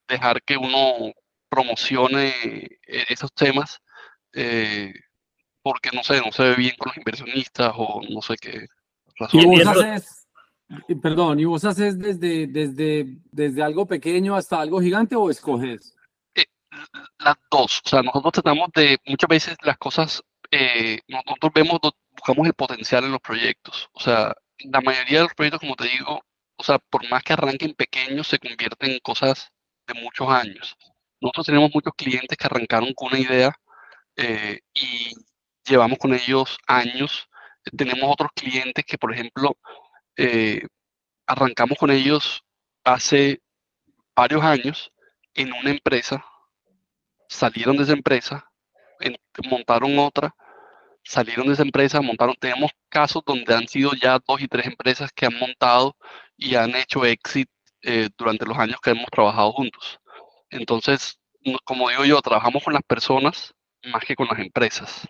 dejar que uno promocione eh, esos temas eh, porque no sé, no se ve bien con los inversionistas o no sé qué razón. ¿Y vos haces, perdón, ¿y vos haces desde, desde, desde algo pequeño hasta algo gigante o escoges? Eh, las dos, o sea, nosotros tratamos de, muchas veces las cosas, nosotros vemos, buscamos el potencial en los proyectos, o sea, la mayoría de los proyectos, como te digo, o sea, por más que arranquen pequeños, se convierten en cosas de muchos años. Nosotros tenemos muchos clientes que arrancaron con una idea eh, y llevamos con ellos años. Tenemos otros clientes que, por ejemplo, eh, arrancamos con ellos hace varios años en una empresa, salieron de esa empresa, montaron otra, salieron de esa empresa, montaron, tenemos casos donde han sido ya dos y tres empresas que han montado y han hecho exit eh, durante los años que hemos trabajado juntos. Entonces, como digo yo, trabajamos con las personas más que con las empresas.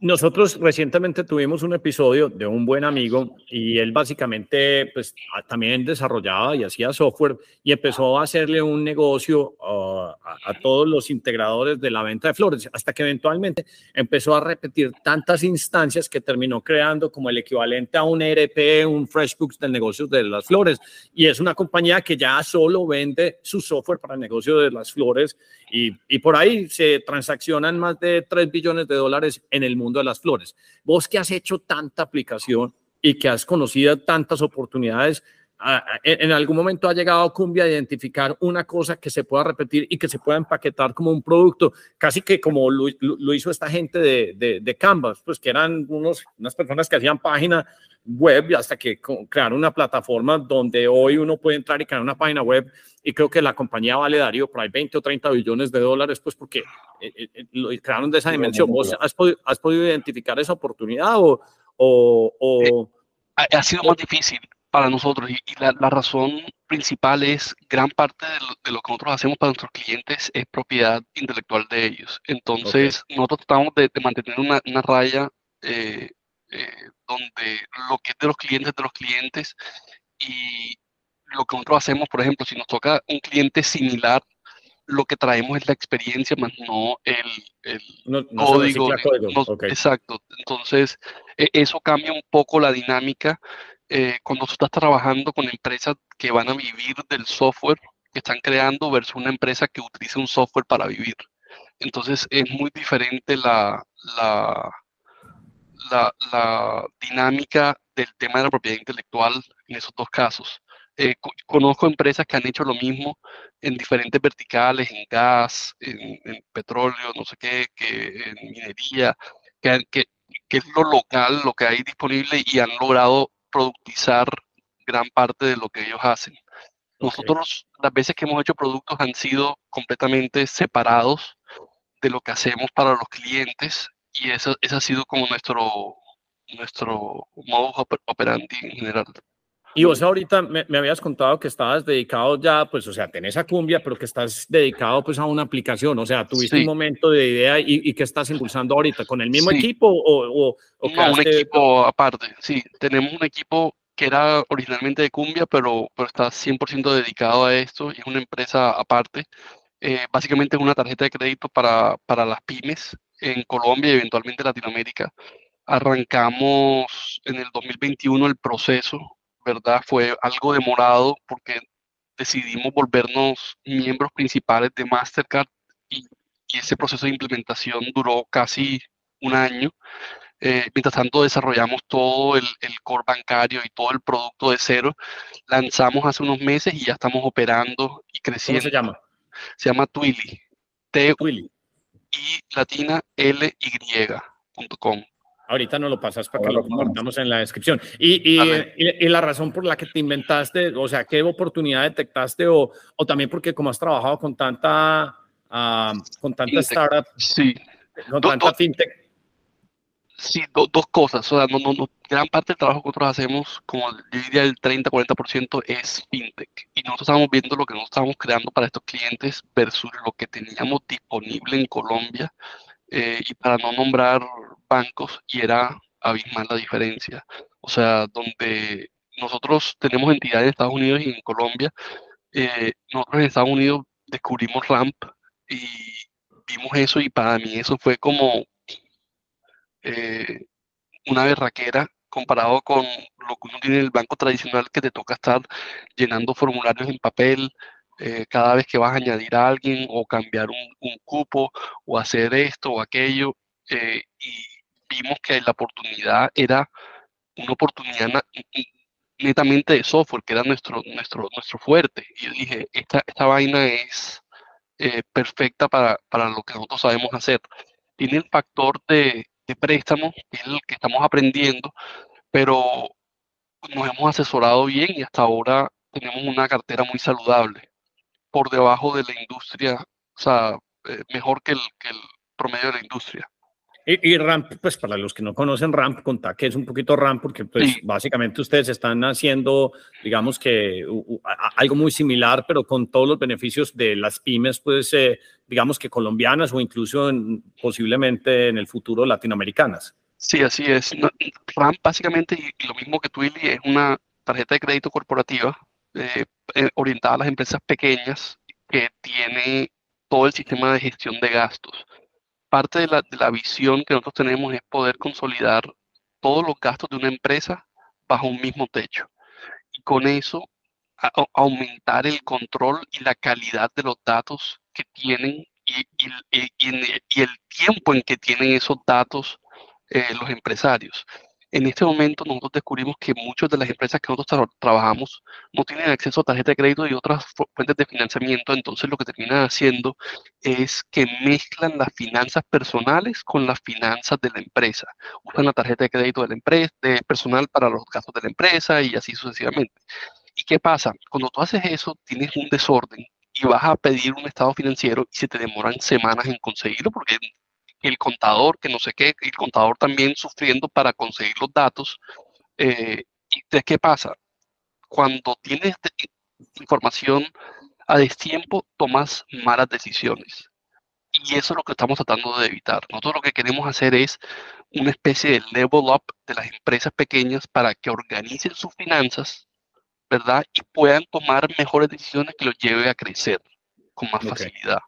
Nosotros recientemente tuvimos un episodio de un buen amigo y él básicamente pues también desarrollaba y hacía software y empezó a hacerle un negocio uh, a, todos los integradores de la venta de flores hasta que eventualmente empezó a repetir tantas instancias que terminó creando como el equivalente a un ERP, un FreshBooks del negocio de las flores. Y es una compañía que ya solo vende su software para el negocio de las flores y, y por ahí se transaccionan más de 3 billones de dólares en el mundo de las flores. Vos que has hecho tanta aplicación y que has conocido tantas oportunidades, en algún momento ha llegado Cumbia a identificar una cosa que se pueda repetir y que se pueda empaquetar como un producto, casi que como lo, hizo esta gente de, de, Canvas, pues que eran unos, unas personas que hacían página web y hasta que crearon una plataforma donde hoy uno puede entrar y crear una página web y creo que la compañía vale Darío por ahí 20 o 30 billones de dólares, pues porque eh, eh, eh, lo crearon de esa dimensión. ¿Vos has, podido, has podido identificar esa oportunidad o...? o, ha, sido más difícil para nosotros y, la, razón principal es gran parte de lo, que nosotros hacemos para nuestros clientes es propiedad intelectual de ellos. Entonces, nosotros tratamos de, mantener una, una raya donde lo que es de los clientes de los clientes y lo que nosotros hacemos, por ejemplo, si nos toca un cliente similar, lo que traemos es la experiencia, más no el, código. Exacto. Entonces, e, eso cambia un poco la dinámica eh, cuando tú estás trabajando con empresas que van a vivir del software que están creando versus una empresa que utiliza un software para vivir. Entonces, es muy diferente la, la, la dinámica del tema de la propiedad intelectual en esos dos casos. Eh, conozco empresas que han hecho lo mismo en diferentes verticales, en gas, en, petróleo, no sé qué, que en minería, que, que, que, es lo local, lo que hay disponible y han logrado productizar gran parte de lo que ellos hacen. Nosotros las veces que hemos hecho productos han sido completamente separados de lo que hacemos para los clientes y eso, ese ha sido como nuestro, nuestro modus operandi en general. Y vos ahorita me, habías contado que estabas dedicado ya, pues, o sea, tenés a Cumbia, pero que estás dedicado pues a una aplicación, o sea, tuviste un momento de idea y, y que estás impulsando ahorita, ¿con el mismo equipo o, o, no, un equipo aparte, sí, tenemos un equipo que era originalmente de Cumbia, pero, pero está 100% dedicado a esto y es una empresa aparte. Eh, básicamente es una tarjeta de crédito para, para las pymes en Colombia y eventualmente Latinoamérica. Arrancamos en el 2021 el proceso ¿verdad? Fue algo demorado porque decidimos volvernos miembros principales de Mastercard y, ese proceso de implementación duró casi un año. Eh, mientras tanto, desarrollamos todo el, core bancario y todo el producto de cero. Lanzamos hace unos meses y ya estamos operando y creciendo. ¿Cómo se llama? Se llama Twilly. T -Twilly. y latina L Y.com. Ahorita no lo pasas para que lo compartamos en la descripción. Y, y, la razón por la que te inventaste, o sea, ¿qué oportunidad detectaste? O, o también porque como has trabajado con tanta, uh, con tanta startup, sí. con tanta fintech. Sí, dos cosas. O sea, no, no, gran parte del trabajo que nosotros hacemos, como yo diría el 30-40% es fintech. Y nosotros estamos viendo lo que nosotros estamos creando para estos clientes versus lo que teníamos disponible en Colombia. Eh, y para no nombrar bancos, y era abismal la diferencia. O sea, donde nosotros tenemos entidades en Estados Unidos y en Colombia, eh, nosotros en Estados Unidos descubrimos RAMP y vimos eso y para mí eso fue como eh, una berraquera comparado con lo que uno tiene en el banco tradicional que te toca estar llenando formularios en papel eh, cada vez que vas a añadir a alguien o cambiar un, cupo o hacer esto o aquello. Eh, y vimos que la oportunidad era una oportunidad netamente de software, que era nuestro, nuestro, nuestro fuerte. Y yo dije, esta, esta vaina es perfecta para, para lo que nosotros sabemos hacer. Tiene el factor de, préstamo, que es el que estamos aprendiendo, pero nos hemos asesorado bien y hasta ahora tenemos una cartera muy saludable, por debajo de la industria, o sea, eh, mejor que el, que el promedio de la industria. Y, RAMP, pues para los que no conocen RAMP, contar que es un poquito RAMP, porque pues básicamente ustedes están haciendo, digamos que algo muy similar, pero con todos los beneficios de las pymes, pues eh, digamos que colombianas o incluso posiblemente en el futuro latinoamericanas. Sí, así es. RAMP básicamente, y lo mismo que Twilly, es una tarjeta de crédito corporativa eh, eh, orientada a las empresas pequeñas que tiene todo el sistema de gestión de gastos parte de la, de la visión que nosotros tenemos es poder consolidar todos los gastos de una empresa bajo un mismo techo. Y con eso aumentar el control y la calidad de los datos que tienen y, el tiempo en que tienen esos datos eh, los empresarios. En este momento nosotros descubrimos que muchas de las empresas que nosotros trabajamos no tienen acceso a tarjeta de crédito y otras fuentes de financiamiento, entonces lo que terminan haciendo es que mezclan las finanzas personales con las finanzas de la empresa. Usan la tarjeta de crédito de la empresa, de personal para los gastos de la empresa y así sucesivamente. ¿Y qué pasa? Cuando tú haces eso, tienes un desorden y vas a pedir un estado financiero y se te demoran semanas en conseguirlo porque el contador, que no sé qué, el contador también sufriendo para conseguir los datos. Eh, ¿Y de qué pasa? Cuando tienes información a destiempo, tomas malas decisiones. Y eso es lo que estamos tratando de evitar. Nosotros lo que queremos hacer es una especie de level up de las empresas pequeñas para que organicen sus finanzas, ¿verdad? Y puedan tomar mejores decisiones que los lleve a crecer con más facilidad.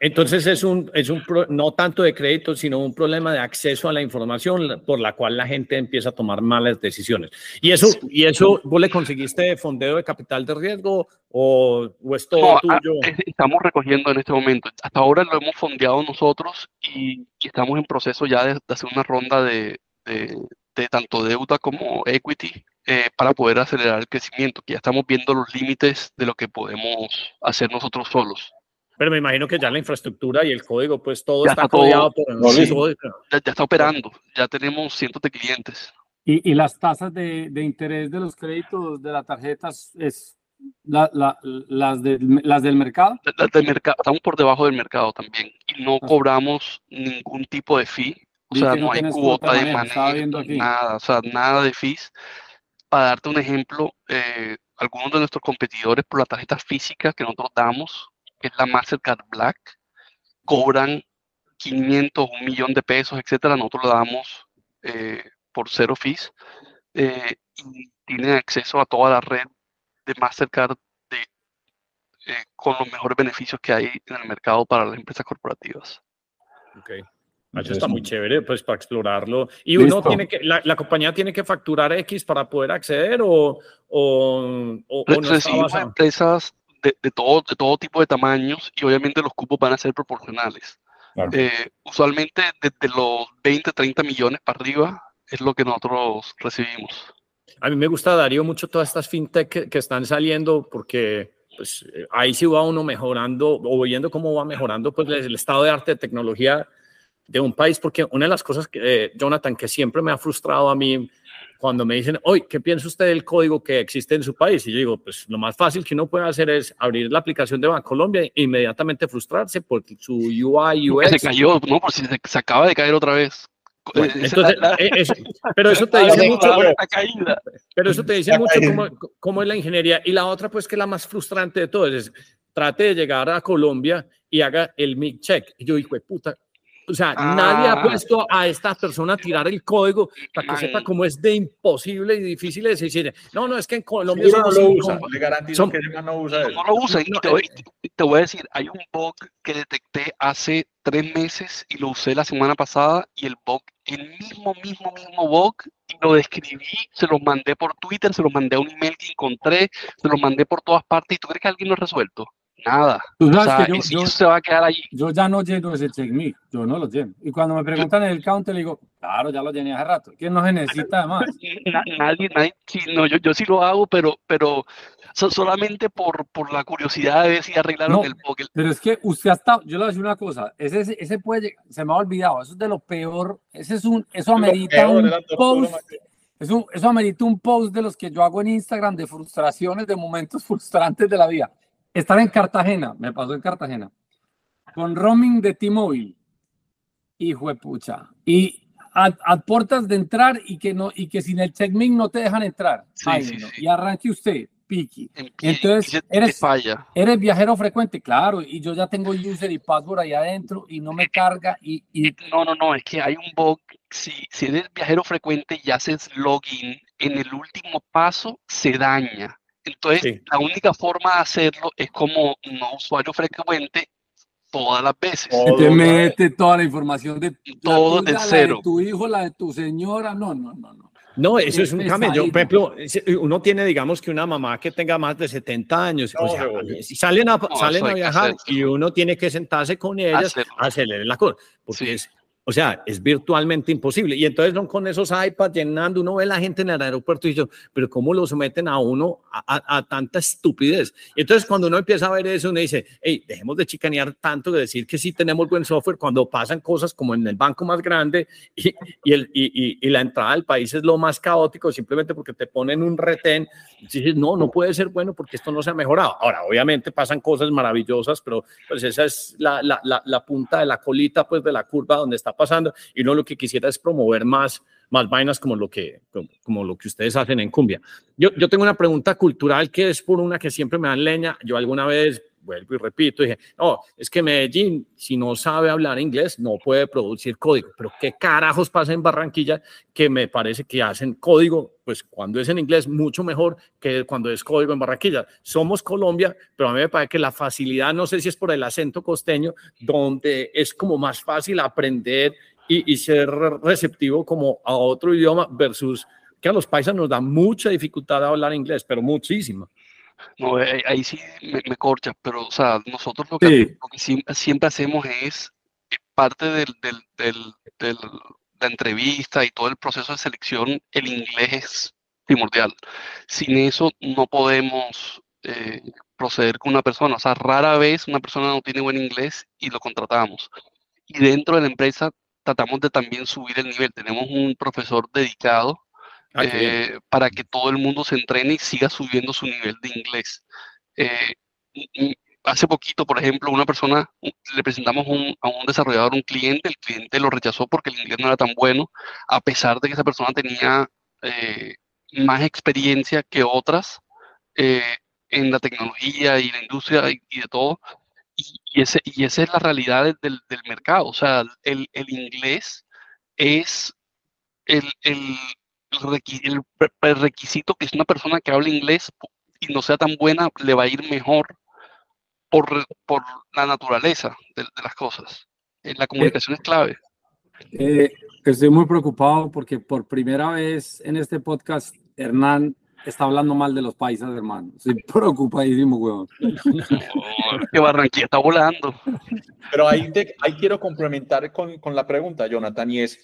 Entonces es un, es un no tanto de crédito, sino un problema de acceso a la información por la cual la gente empieza a tomar malas decisiones. ¿Y eso, y eso vos le conseguiste fondeo de capital de riesgo o, o es todo tuyo? Estamos recogiendo en este momento. Hasta ahora lo hemos fondeado nosotros y, estamos en proceso ya de, hacer una ronda de, de, tanto deuda como equity eh, para poder acelerar el crecimiento, que ya estamos viendo los límites de lo que podemos hacer nosotros solos. Pero me imagino que ya la infraestructura y el código, pues todo está, codiado por ya, está operando, ya tenemos cientos de clientes. ¿Y, y las tasas de, de, interés de los créditos de las tarjetas es la, la, las, de, las del mercado? Las del mercado, estamos por debajo del mercado también y no cobramos ningún tipo de fee, o sea, no, hay cuota de manejo, nada, o sea, nada de fees. Para darte un ejemplo, eh, algunos de nuestros competidores por la tarjeta física que nosotros damos, que es la Mastercard Black, cobran 500, un millón de pesos, etcétera. Nosotros lo damos eh, por cero fees eh, y tienen acceso a toda la red de Mastercard de, eh, con los mejores beneficios que hay en el mercado para las empresas corporativas. Ok. Eso está muy chévere, pues para explorarlo. Y uno tiene que, la, compañía tiene que facturar X para poder acceder o, o, o, no empresas de, todo, de todo tipo de tamaños y obviamente los cupos van a ser proporcionales. Eh, usualmente desde los 20, 30 millones para arriba es lo que nosotros recibimos. A mí me gusta, Darío, mucho todas estas fintech que, están saliendo porque pues, ahí sí va uno mejorando o viendo cómo va mejorando pues, el estado de arte de tecnología de un país, porque una de las cosas, que, eh, Jonathan, que siempre me ha frustrado a mí cuando me dicen, oye, ¿qué piensa usted del código que existe en su país? Y yo digo, pues lo más fácil que uno puede hacer es abrir la aplicación de Bancolombia e inmediatamente frustrarse por su UI, UX. Se cayó, no, por si se, acaba de caer otra vez. pero eso te dice mucho. Pero eso te dice mucho cómo, cómo, es la ingeniería. Y la otra, pues, que es la más frustrante de todas, es trate de llegar a Colombia y haga el mic check. Y yo digo, puta, o sea, nadie ha ah. puesto a esta persona a tirar el código para que sepa cómo es de imposible y difícil de decir. No, no, es que en Colombia no lo usa. Le garantizo que no usa eso. No lo usa. Y te, voy, te voy a decir, hay un bug que detecté hace tres meses y lo usé la semana pasada y el bug, el mismo, mismo, mismo bug, y lo describí, se lo mandé por Twitter, se lo mandé a un email que encontré, se lo mandé por todas partes. ¿Y tú crees que alguien lo ha resuelto? Nada. Tú sabes yo, se va a quedar allí. Yo ya no lleno ese check yo no lo lleno. Y cuando me preguntan en el counter, le digo, claro, ya lo llené hace rato. ¿Quién no se necesita más? Nadie, nadie, sí, no, yo, yo sí lo hago, pero, pero solamente por, por la curiosidad de ver si arreglaron el Pokémon. Pero es que usted ha estado, yo le voy a decir una cosa, ese, ese puede, se me ha olvidado, eso es de lo peor, ese es un, eso amerita un post. Eso, eso amerita un post de los que yo hago en Instagram de frustraciones, de momentos frustrantes de la vida estar en Cartagena, me pasó en Cartagena, con roaming de T-Mobile. Hijo de pucha. Y a, puertas de entrar y que, no, y que sin el check-in no te dejan entrar. Y arranque usted, Piki. Entonces, eres, falla. eres viajero frecuente, claro, y yo ya tengo user y password ahí adentro y no me carga. Y, y... No, no, no, es que hay un bug. Si, si eres viajero frecuente y haces login, en el último paso se daña. Entonces, la única forma de hacerlo es como no usuario frecuente todas las veces. Y te mete toda la información de todo de cero. de tu hijo, la de tu señora. No, no, no, no. No, eso es, un camello. Por ejemplo, uno tiene, digamos, que una mamá que tenga más de 70 años, o sea, si salen a, salen a viajar y uno tiene que sentarse con ellas a hacerle la cosa, porque es o sea, es virtualmente imposible. Y entonces son con esos iPads llenando, uno ve a la gente en el aeropuerto y yo, pero ¿cómo lo someten a uno a, tanta estupidez? Y entonces cuando uno empieza a ver eso, uno dice, hey, dejemos de chicanear tanto, de decir que sí tenemos buen software cuando pasan cosas como en el banco más grande y, y, el, y, y la entrada al país es lo más caótico, simplemente porque te ponen un retén. Y dices, no, no puede ser bueno porque esto no se ha mejorado. Ahora, obviamente pasan cosas maravillosas, pero pues esa es la, la, la, la punta de la colita pues de la curva donde está pasando y no lo que quisiera es promover más, más vainas como lo que, como, lo que ustedes hacen en Cumbia. Yo, yo tengo una pregunta cultural que es por una que siempre me dan leña. Yo alguna vez vuelvo y repito, dije, no, es que Medellín, si no sabe hablar inglés, no puede producir código. Pero ¿qué carajos pasa en Barranquilla que me parece que hacen código, pues cuando es en inglés, mucho mejor que cuando es código en Barranquilla? Somos Colombia, pero a mí me parece que la facilidad, no sé si es por el acento costeño, donde es como más fácil aprender y, y ser receptivo como a otro idioma versus que a los paisas nos da mucha dificultad a hablar inglés, pero muchísima. No, eh, ahí, sí me, corcha, pero o sea, nosotros lo que, siempre, hacemos es eh, parte del, del, del, del, la entrevista y todo el proceso de selección, el inglés es primordial. Sin eso no podemos eh, proceder con una persona. O sea, rara vez una persona no tiene buen inglés y lo contratamos. Y dentro de la empresa tratamos de también subir el nivel. Tenemos un profesor dedicado Ah, eh, para que todo el mundo se entrene y siga subiendo su nivel de inglés. Eh, hace poquito, por ejemplo, una persona, le presentamos a un desarrollador un cliente, el cliente lo rechazó porque el inglés no era tan bueno, a pesar de que esa persona tenía eh, más experiencia que otras en la tecnología y la industria y, de todo. Y, ese, y esa es la realidad del, del mercado. O sea, el, el inglés es el, el, el requisito que es una persona que hable inglés y no sea tan buena, le va a ir mejor por, por la naturaleza de, las cosas. Eh, la comunicación es clave. Eh, estoy muy preocupado porque por primera vez en este podcast, Hernán está hablando mal de los países, hermano. Estoy preocupadísimo, weón. que Barranquilla está volando. Pero ahí, ahí quiero complementar con, con la pregunta, Jonathan, y es,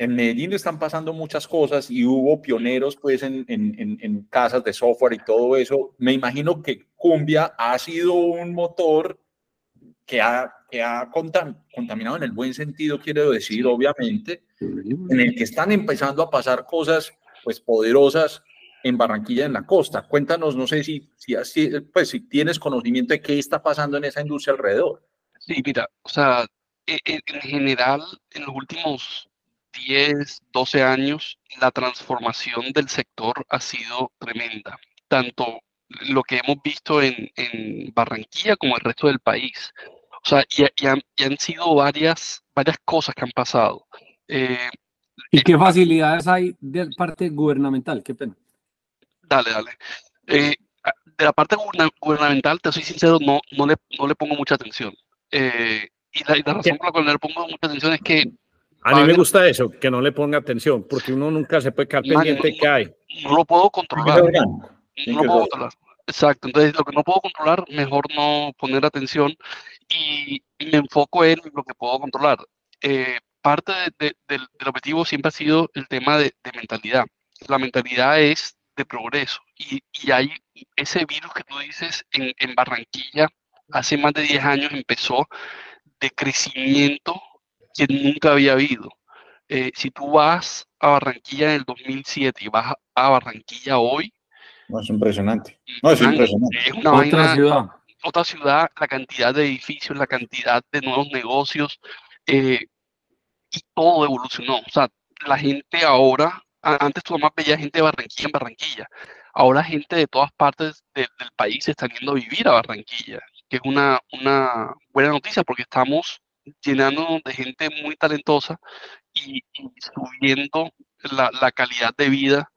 en Medellín están pasando muchas cosas y hubo pioneros pues en, en, en, casas de software y todo eso. Me imagino que Cumbia ha sido un motor que ha, que ha contaminado en el buen sentido, quiero decir, obviamente, en el que están empezando a pasar cosas pues poderosas en Barranquilla, en la costa. Cuéntanos, no sé si, si, pues, si tienes conocimiento de qué está pasando en esa industria alrededor. Sí, mira, o sea, e, en general, en los últimos 10, 12 años, la transformación del sector ha sido tremenda. Tanto lo que hemos visto en, Barranquilla como el resto del país. O sea, y, han, sido varias, varias cosas que han pasado. Eh, ¿Y eh, qué facilidades hay de parte gubernamental? Qué pena. Dale, dale. Eh, de la parte gubernamental, te soy sincero, no, no, le, no le pongo mucha atención. y, la, razón por la cual no le pongo mucha atención es que a mí me gusta eso, que no le ponga atención, porque uno nunca se puede quedar pendiente que hay. No lo puedo controlar. No lo puedo controlar. Exacto, entonces lo que no puedo controlar, mejor no poner atención y, me enfoco en lo que puedo controlar. Eh, parte del, objetivo siempre ha sido el tema de, mentalidad. La mentalidad es de progreso y, hay ese virus que tú dices en, en Barranquilla hace más de 10 años empezó de crecimiento que nunca había habido. Eh, si tú vas a Barranquilla en el 2007 y vas a Barranquilla hoy. No, es impresionante. No, es impresionante. Es una otra ciudad. Otra ciudad, la cantidad de edificios, la cantidad de nuevos negocios, eh, y todo evolucionó. O sea, la gente ahora, antes tú más veías gente de Barranquilla en Barranquilla. Ahora gente de todas partes del país está yendo a vivir a Barranquilla, que es una, una buena noticia porque estamos llenando de gente muy talentosa y, subiendo la, calidad de vida,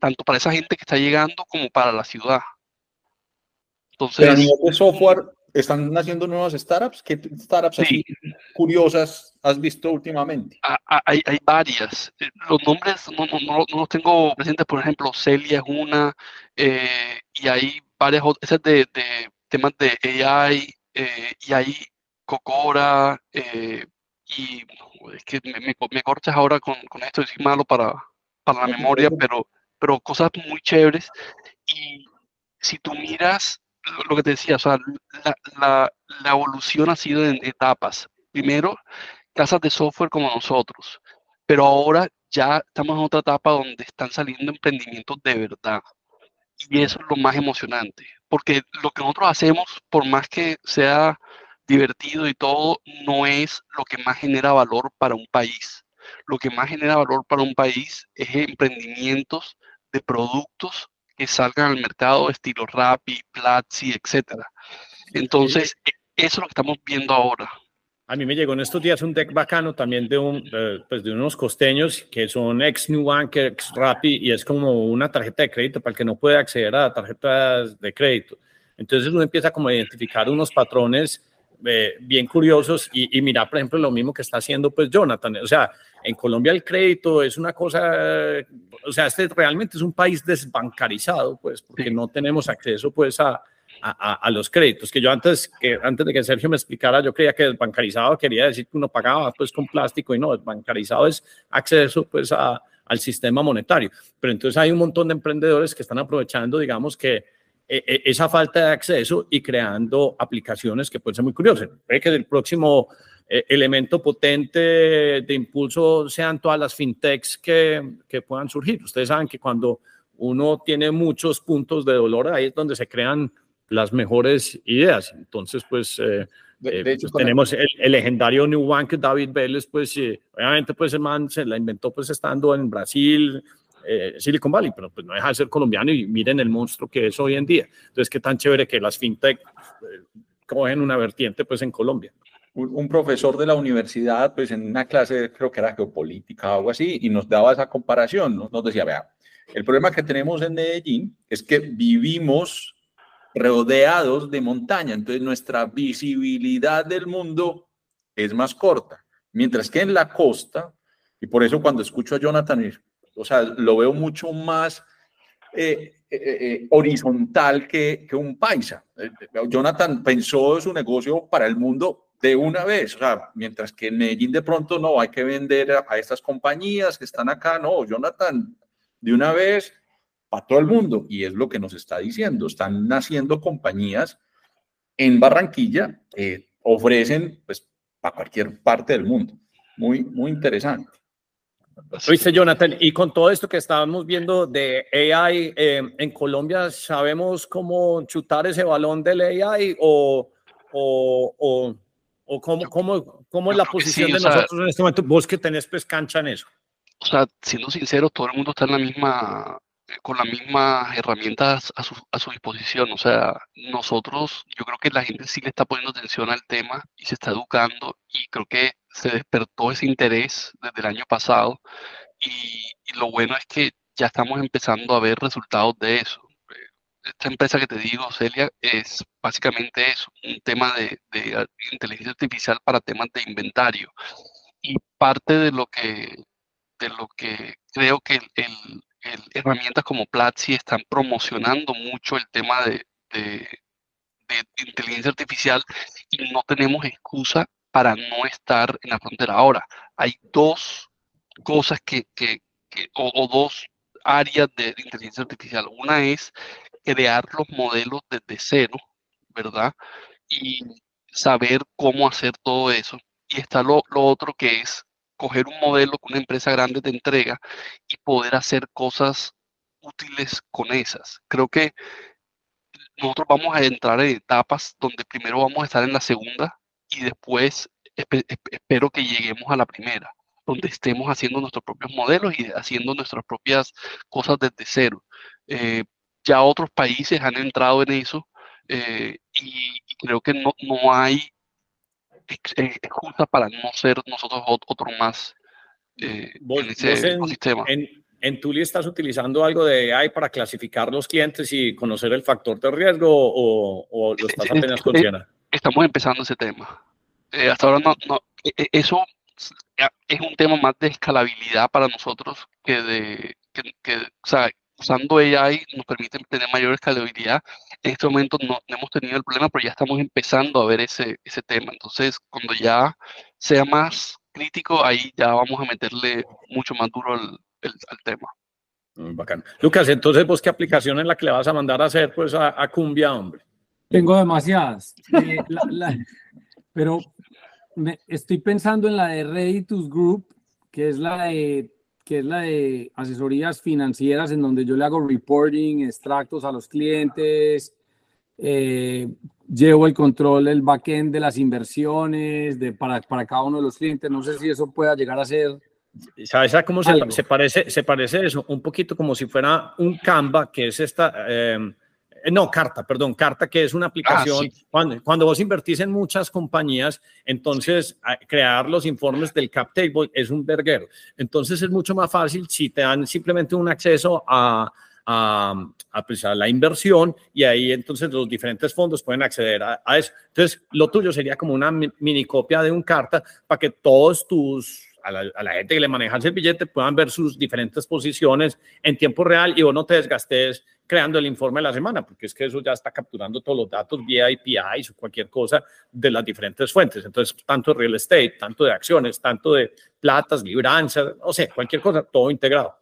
tanto para esa gente que está llegando como para la ciudad. Entonces, Pero a nivel de software, ¿están naciendo nuevas startups? ¿Qué startups curiosas has visto últimamente? Hay, hay varias. Eh, los nombres no, no, no, los tengo presentes, por ejemplo, Celia es una, eh, y hay varias otras, de, de temas de AI, eh, y hay Cocora, eh, y es que me, me, corchas ahora con, con esto, es malo para, para la memoria, pero, pero cosas muy chéveres. Y si tú miras lo que te decía, o sea, la, la, la evolución ha sido en etapas. Primero, casas de software como nosotros, pero ahora ya estamos en otra etapa donde están saliendo emprendimientos de verdad. Y eso es lo más emocionante, porque lo que nosotros hacemos, por más que sea divertido y todo, no es lo que más genera valor para un país. Lo que más genera valor para un país es emprendimientos de productos que salgan al mercado estilo Rappi, Platzi, etcétera. Entonces, e, eso es lo que estamos viendo ahora. A mí me llegó en estos días un deck bacano también de, un, pues de unos costeños que son ex New Bank, ex Rappi, y es como una tarjeta de crédito para el que no puede acceder a tarjetas de crédito. Entonces uno empieza como a identificar unos patrones eh, bien curiosos y, y mira, por ejemplo, lo mismo que está haciendo pues Jonathan. O sea, en Colombia el crédito es una cosa, o sea, este realmente es un país desbancarizado, pues, porque no tenemos acceso pues a, a, a, los créditos, que yo antes, que antes de que Sergio me explicara, yo creía que desbancarizado quería decir que uno pagaba pues con plástico y no, desbancarizado es acceso pues a, al sistema monetario. Pero entonces hay un montón de emprendedores que están aprovechando, digamos que e, e, esa falta de acceso y creando aplicaciones que pueden ser muy curiosas. Puede que el próximo eh, elemento potente de impulso sean todas las fintechs que, que puedan surgir. Ustedes saben que cuando uno tiene muchos puntos de dolor, ahí es donde se crean las mejores ideas. Entonces, pues, eh, de, eh, hecho, tenemos el, legendario New Bank David Vélez, pues, obviamente, pues, el man se la inventó, pues, estando en Brasil, eh, Silicon Valley, pero pues no deja de ser colombiano y miren el monstruo que es hoy en día. Entonces, qué tan chévere que las fintech eh, cogen una vertiente pues en Colombia. Un, profesor de la universidad, pues en una clase, creo que era geopolítica o algo así, y nos daba esa comparación, nos decía, vea, el problema que tenemos en Medellín es que vivimos rodeados de montaña, entonces nuestra visibilidad del mundo es más corta, mientras que en la costa, y por eso cuando escucho a Jonathan o sea, lo veo mucho más eh, eh, eh, horizontal que, que, un paisa. Jonathan pensó su negocio para el mundo de una vez, o sea, mientras que en Medellín de pronto no, hay que vender a, estas compañías que están acá, no, Jonathan, de una vez para todo el mundo, y es lo que nos está diciendo, están naciendo compañías en Barranquilla que ofrecen, pues, para cualquier parte del mundo. Muy, muy interesante. Oíste, Jonathan, y con todo esto que estábamos viendo de AI eh, en Colombia, ¿sabemos cómo chutar ese balón del AI o, o, o, cómo, cómo, cómo es la posición de nosotros en este momento? Vos que tenés pues cancha en eso. o sea, siendo sincero, todo el mundo está en la misma, con las mismas herramientas a su, a su disposición. O sea, nosotros, yo creo que la gente sí le está poniendo atención al tema y se está educando y creo que se despertó ese interés desde el año pasado y, lo bueno es que ya estamos empezando a ver resultados de eso. Esta empresa que te digo, Celia, es básicamente eso, un tema de, de inteligencia artificial para temas de inventario. Y parte de lo que, de lo que creo que el, herramientas como Platzi están promocionando mucho el tema de, de, inteligencia artificial y no tenemos excusa para no estar en la frontera. Ahora, hay dos cosas que, o, dos áreas de inteligencia artificial. Una es crear los modelos desde cero, ¿verdad? Y saber cómo hacer todo eso. Y está lo, lo otro que es coger un modelo que una empresa grande te entrega y poder hacer cosas útiles con esas. Creo que nosotros vamos a entrar en etapas donde primero vamos a estar en la segunda y después espero que lleguemos a la primera, donde estemos haciendo nuestros propios modelos y haciendo nuestras propias cosas desde cero. Eh, ya otros países han entrado en eso eh, y, creo que no, no hay excusa para no ser nosotros otro más eh, en ese ecosistema. En, en Tuli estás utilizando algo de AI para clasificar los clientes y conocer el factor de riesgo o, o lo estás apenas considerando? Estamos empezando ese tema. Eh, hasta ahora no, no, e, e, eso es un tema más de escalabilidad para nosotros que de, que, o sea, usando AI nos permite tener mayor escalabilidad. En este momento no, hemos tenido el problema, pero ya estamos empezando a ver ese, ese tema. Entonces, cuando ya sea más crítico, ahí ya vamos a meterle mucho más duro al, tema. Mm, bacán. Lucas, entonces, ¿vos qué aplicación es la que le vas a mandar a hacer pues, a, Cumbia, hombre? Tengo demasiadas. Eh, pero me, estoy pensando en la de Reditus Group, que es la de que es la de asesorías financieras, en donde yo le hago reporting, extractos a los clientes, eh, llevo el control del backend de las inversiones de, para, para cada uno de los clientes. No sé si eso pueda llegar a ser. ¿Sabes cómo se, se, parece, se parece eso? Un poquito como si fuera un Canva, que es esta. Eh, no, Carta, perdón, Carta, que es una ah, aplicación. cuando, vos invertís en muchas compañías, entonces crear los informes del cap table es un verguero. Entonces es mucho más fácil si te dan simplemente un acceso a, a, pues, la inversión y ahí entonces los diferentes fondos pueden acceder a, eso. Entonces, lo tuyo sería como una mini copia de un carta para que todos tus a la, a la, gente que le maneja el billete puedan ver sus diferentes posiciones en tiempo real y vos no te desgastes creando el informe de la semana, porque es que eso ya está capturando todos los datos vía APIs o cualquier cosa de las diferentes fuentes. Entonces, tanto real estate, tanto de acciones, tanto de platas, libranzas, no sé, cualquier cosa, todo integrado.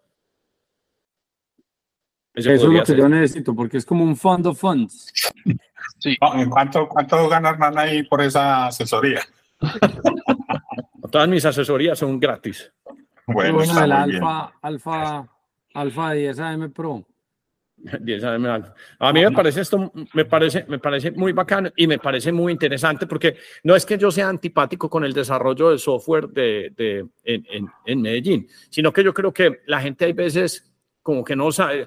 Eso, es lo que yo necesito, porque es como un fund of funds. Sí. ¿Cuánto, cuánto ganas man ahí por esa asesoría? Todas mis asesorías son gratis. Bueno, bueno el Alfa, Alfa, Alfa 10 AM Pro. A mí me parece esto, me parece, me parece muy bacano y me parece muy interesante porque no es que yo sea antipático con el desarrollo de software de, de en, en, Medellín, sino que yo creo que la gente hay veces como que no sabe,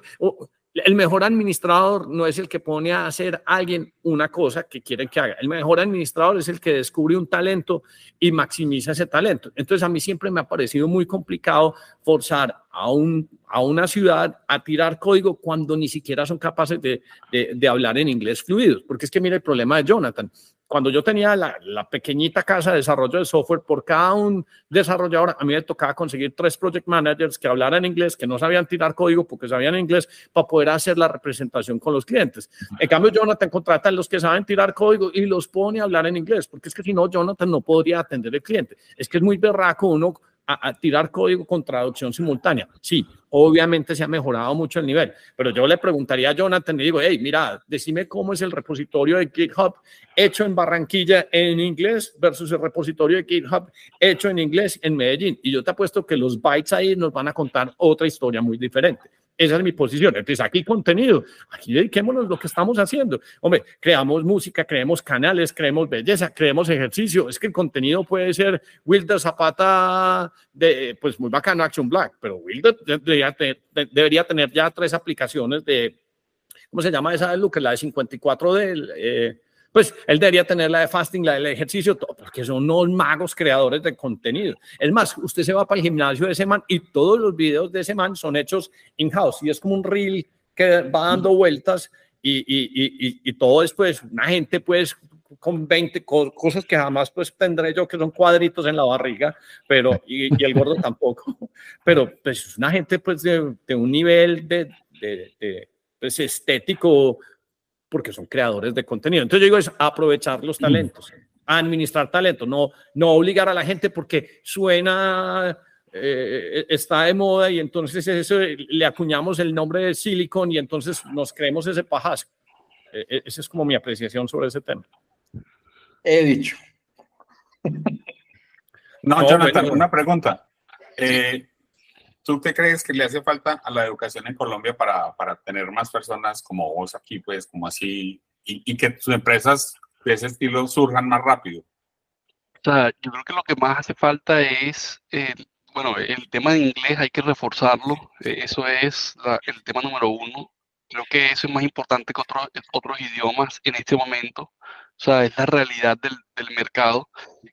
el mejor administrador no es el que pone a hacer a alguien una cosa que quiere que haga. El mejor administrador es el que descubre un talento y maximiza ese talento. Entonces a mí siempre me ha parecido muy complicado forzar a, un, a una ciudad a tirar código cuando ni siquiera son capaces de, de, de hablar en inglés fluido. Porque es que mira el problema de Jonathan cuando yo tenía la, pequeñita casa de desarrollo de software, por cada un desarrollador, a mí me tocaba conseguir tres project managers que hablaran inglés, que no sabían tirar código porque sabían inglés, para poder hacer la representación con los clientes. En cambio, Jonathan contrata a los que saben tirar código y los pone a hablar en inglés, porque es que si no, Jonathan no podría atender el cliente. Es que es muy berraco uno a, tirar código con traducción simultánea. Sí, obviamente se ha mejorado mucho el nivel, pero yo le preguntaría a Jonathan y digo, hey, mira, decime cómo es el repositorio de GitHub hecho en Barranquilla en inglés versus el repositorio de GitHub hecho en inglés en Medellín. Y yo te apuesto que los bytes ahí nos van a contar otra historia muy diferente. Esa es mi posición. Entonces, aquí contenido, aquí dediquémonos lo que estamos haciendo. Hombre, creamos música, creemos canales, creemos belleza, creemos ejercicio. Es que el contenido puede ser Wilder Zapata, de, pues muy bacano, Action Black, pero Wilder debería tener, ya tres aplicaciones de, ¿cómo se llama esa de Lucas? La de 54 del... Eh, pues él debería tener la de fasting, la del ejercicio, todo, porque son unos magos creadores de contenido. Es más, usted se va para el gimnasio de ese man y todos los videos de ese man son hechos in-house y es como un reel que va dando vueltas y, y, y, y todo es pues una gente pues con 20 cosas que jamás pues tendré yo que son cuadritos en la barriga, pero y, el gordo tampoco, pero pues una gente pues de, de un nivel de, de, de pues, estético porque son creadores de contenido. Entonces yo digo es aprovechar los mm. talentos, administrar talento, no, no obligar a la gente porque suena, eh, está de moda y entonces eso, le acuñamos el nombre de Silicon y entonces nos creemos ese pajazo. E, e, esa es como mi apreciación sobre ese tema. He dicho. No, Jonathan, una pregunta. Eh, ¿Tú qué crees que le hace falta a la educación en Colombia para, para tener más personas como vos aquí, pues, como así, y, que tus empresas de ese estilo surjan más rápido? O sea, yo creo que lo que más hace falta es, bueno, el tema de inglés hay que reforzarlo, e, eso es el tema número uno. Creo que eso es más importante que otros, otros idiomas en este momento. O sea, es la realidad del, del mercado.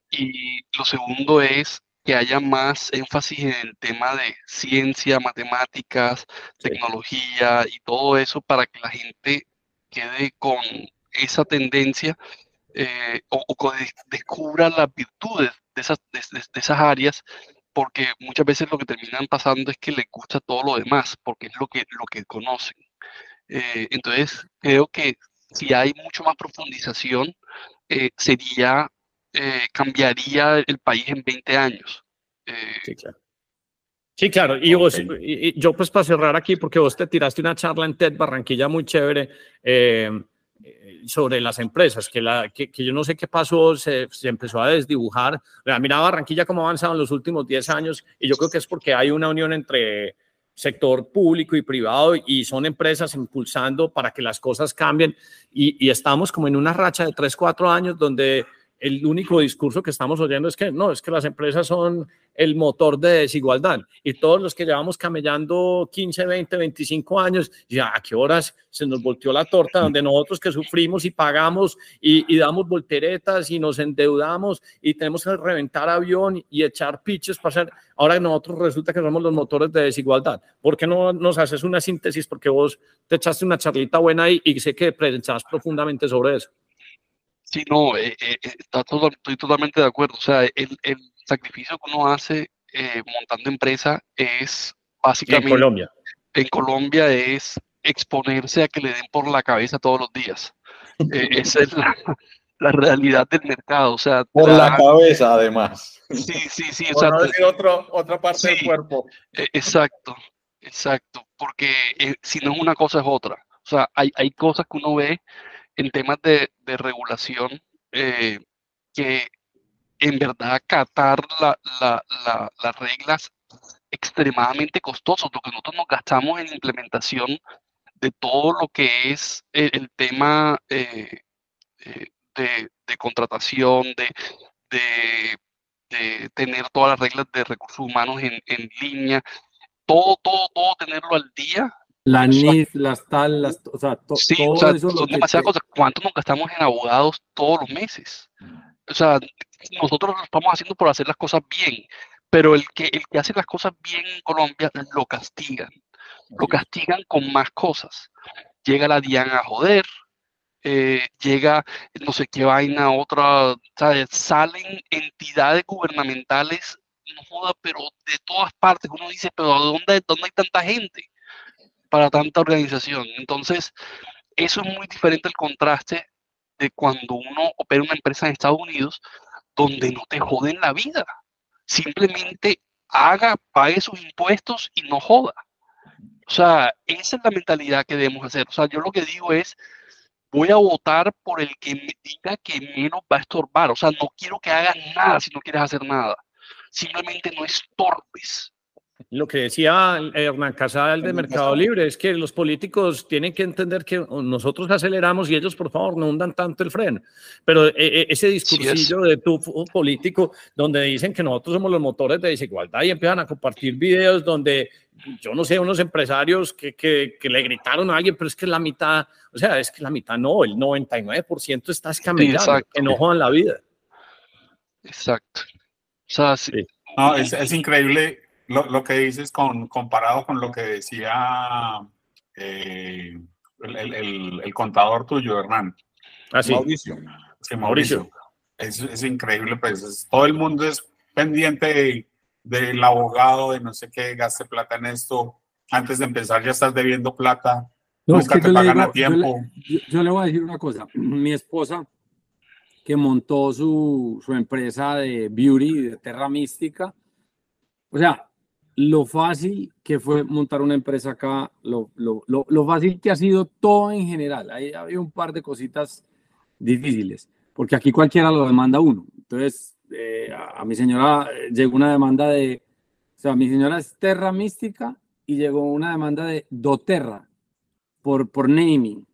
Y lo segundo es que haya más énfasis en el tema de ciencia, matemáticas, tecnología y todo eso para que la gente quede con esa tendencia eh, o, descubra las virtudes de esas, de, esas áreas, porque muchas veces lo que terminan pasando es que les gusta todo lo demás, porque es lo que, lo que conocen. Eh, entonces, creo que si hay mucho más profundización, eh, sería eh, cambiaría el país en 20 años. Eh, sí, claro. Sí, claro. Y, vos, y, yo pues para cerrar aquí, porque vos te tiraste una charla en TED Barranquilla muy chévere eh, sobre las empresas, que, la, que, yo no sé qué pasó, se, se empezó a desdibujar. Mira Barranquilla cómo ha avanzado en los últimos 10 años y yo creo que es porque hay una unión entre sector público y privado y son empresas impulsando para que las cosas cambien y, y estamos como en una racha de 3, 4 años donde el único discurso que estamos oyendo es que no, es que las empresas son el motor de desigualdad y todos los que llevamos camellando 15, 20, 25 años, ya a qué horas se nos volteó la torta donde nosotros que sufrimos y pagamos y, damos volteretas y nos endeudamos y tenemos que reventar avión y echar pitches para hacer, ahora nosotros resulta que somos los motores de desigualdad. ¿Por qué no nos haces una síntesis? Porque vos te echaste una charlita buena ahí y sé que pensás profundamente sobre eso. Sí, no, eh, eh, eh, está todo, estoy totalmente de acuerdo. O sea, el, el sacrificio que uno hace montando empresa es básicamente... En Colombia. En Colombia es exponerse a que le den por la cabeza todos los días. esa es la, la, realidad del mercado. O sea, por la, cabeza, además. Sí, sí, sí. O sea, no decir otro, otra parte del cuerpo. E, exacto, exacto. Porque si no es una cosa es otra. O sea, hay, hay cosas que uno ve en temas de, regulación eh, que en verdad acatar las reglas extremadamente costoso, porque nosotros nos gastamos en implementación de todo lo que es el, tema eh, eh, de, contratación, de, de, tener todas las reglas de recursos humanos en, en línea, todo, todo, todo tenerlo al día la NIF, las tal, las, o sea, sí, todo o sea, eso. Son demasiadas cosas. ¿Cuánto nos gastamos en abogados todos los meses? O sea, nosotros lo estamos haciendo por hacer las cosas bien, pero el que, el que hace las cosas bien en Colombia lo castigan. Lo castigan con más cosas. Llega la DIAN a joder, eh, llega no sé qué vaina, otra, ¿sabes? salen entidades gubernamentales, no joda, pero de todas partes. Uno dice, pero ¿dónde, dónde hay tanta gente? Para tanta organización. Entonces, eso es muy diferente al contraste de cuando uno opera una empresa en Estados Unidos donde no te joden la vida. Simplemente haga, pague sus impuestos y no joda. O sea, esa es la mentalidad que debemos hacer. O sea, yo lo que digo es, voy a votar por el que me diga que menos va a estorbar. O sea, no quiero que hagas nada si no quieres hacer nada. Simplemente no estorbes. Lo que decía Hernán Casal de Mercado Libre es que los políticos tienen que entender que nosotros aceleramos y ellos, por favor, no hundan tanto el freno. Pero eh, eh, ese discursillo de tu político, donde dicen que nosotros somos los motores de desigualdad y empiezan a compartir videos donde, yo no sé, unos empresarios que, que, que le gritaron a alguien, pero es que la mitad, o sea, es que la mitad no, el 99% está escamillado, que no jodan la vida. Exacto. O sea, sí. No, es, es increíble lo, lo, que dices con, comparado con lo que decía eh, el, el, el, contador tuyo, Hernán. Ah, sí. Mauricio. Sí, Mauricio. Es, es, increíble, pues es, todo el mundo es pendiente de, del abogado, de no sé qué, gaste plata en esto. Antes de empezar ya estás debiendo plata. No, nunca es que te pagan digo, a tiempo. Yo le, yo le, voy a decir una cosa. Mi esposa, que montó su, su empresa de beauty, de Terra Mística, o sea, lo fácil que fue montar una empresa acá, lo, lo, lo, lo fácil que ha sido todo en general. Ahí había un par de cositas difíciles, porque aquí cualquiera lo demanda uno. Entonces, eh, a, a, mi señora llegó una demanda de, o sea, mi señora es Terra Mística y llegó una demanda de doTERRA por, por naming.